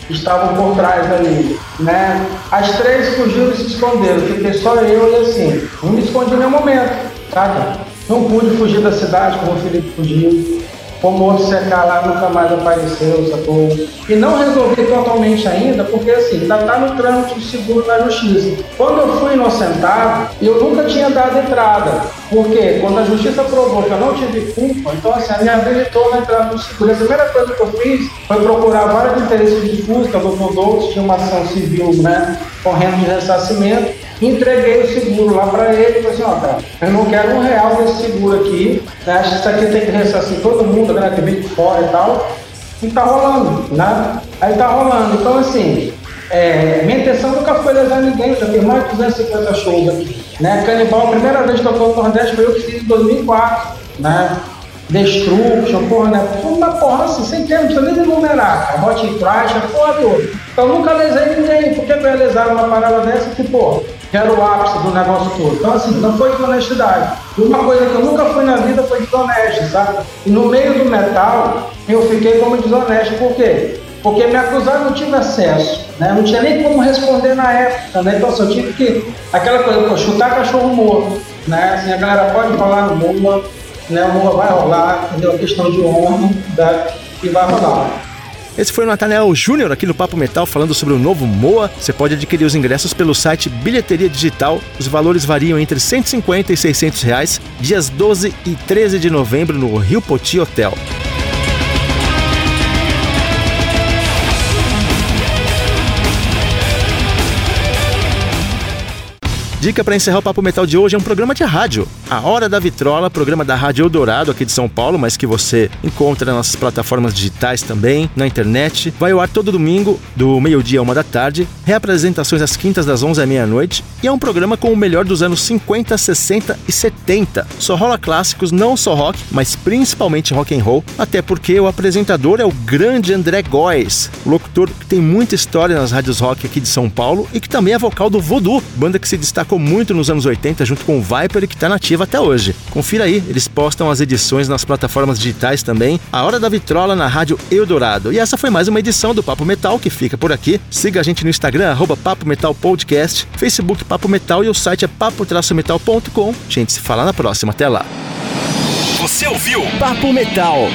S5: estavam por trás ali, né? As três fugiram e se esconderam, fiquei só eu e assim, não me escondi em nenhum momento, sabe? Não pude fugir da cidade como o Felipe fugiu, como outro secar lá nunca mais apareceu, sacou? E não resolvi totalmente ainda, porque assim, ainda está no trâmite de seguro na justiça. Quando eu fui inocentado, eu nunca tinha dado entrada. Porque quando a justiça provou que eu não tive culpa, então assim, me habilitou na entrada no seguro. A primeira coisa que eu fiz foi procurar vários interesses de o doutor Doutos tinha uma ação civil, né, correndo de ressarcimento, entreguei o seguro lá para ele e falei assim, ó, cara, eu não quero um real desse seguro aqui, né? acho que isso aqui tem que ressarcir todo mundo, né, que vem de fora e tal, e tá rolando, né? Aí tá rolando. Então, assim, é, minha intenção nunca foi lesar ninguém, já fiz mais de 250 shows aqui. Né? Canibal, a primeira vez que tô no Nordeste foi eu que fiz em 2004, né? Destruction, porra, né? Uma porra assim, sem termo, não precisa nem enumerar, cara. Hot Trash, porra de outro. Então nunca lesei ninguém. Por que eu ia lesar uma parada dessa que, pô, era o ápice do negócio todo? Então, assim, não foi desonestidade. Uma coisa que eu nunca fui na vida foi desonesto, sabe? E no meio do metal, eu fiquei como desonesto. Por quê? Porque me acusaram não tive acesso, né? Não tinha nem como responder na época, né? Então, assim, eu tive que. Aquela coisa, pô, chutar cachorro morto, né? Assim, a galera pode falar no mundo né? O Moa vai rolar, entendeu? A questão de honra, né? E vai rolar.
S1: Esse foi o Nathaniel Júnior aqui no Papo Metal falando sobre o novo Moa. Você pode adquirir os ingressos pelo site Bilheteria Digital. Os valores variam entre 150 e 600 reais, dias 12 e 13 de novembro no Rio Poti Hotel. Dica para encerrar o Papo Metal de hoje é um programa de rádio. A Hora da Vitrola, programa da Rádio Eldorado aqui de São Paulo, mas que você encontra nas plataformas digitais também, na internet. Vai ao ar todo domingo, do meio-dia a uma da tarde. Reapresentações às quintas das 11 à meia-noite. E é um programa com o melhor dos anos 50, 60 e 70. Só rola clássicos, não só rock, mas principalmente rock and roll. Até porque o apresentador é o grande André Góes, locutor que tem muita história nas rádios rock aqui de São Paulo e que também é vocal do Voodoo, banda que se destaca destacou muito nos anos 80 junto com o Viper que está nativa até hoje. Confira aí, eles postam as edições nas plataformas digitais também. A Hora da Vitrola na Rádio Eldorado. E essa foi mais uma edição do Papo Metal que fica por aqui. Siga a gente no Instagram, arroba Papo Metal Podcast, Facebook Papo Metal e o site é papo-metal.com. Gente, se falar na próxima. Até lá.
S6: Você ouviu
S1: Papo Metal.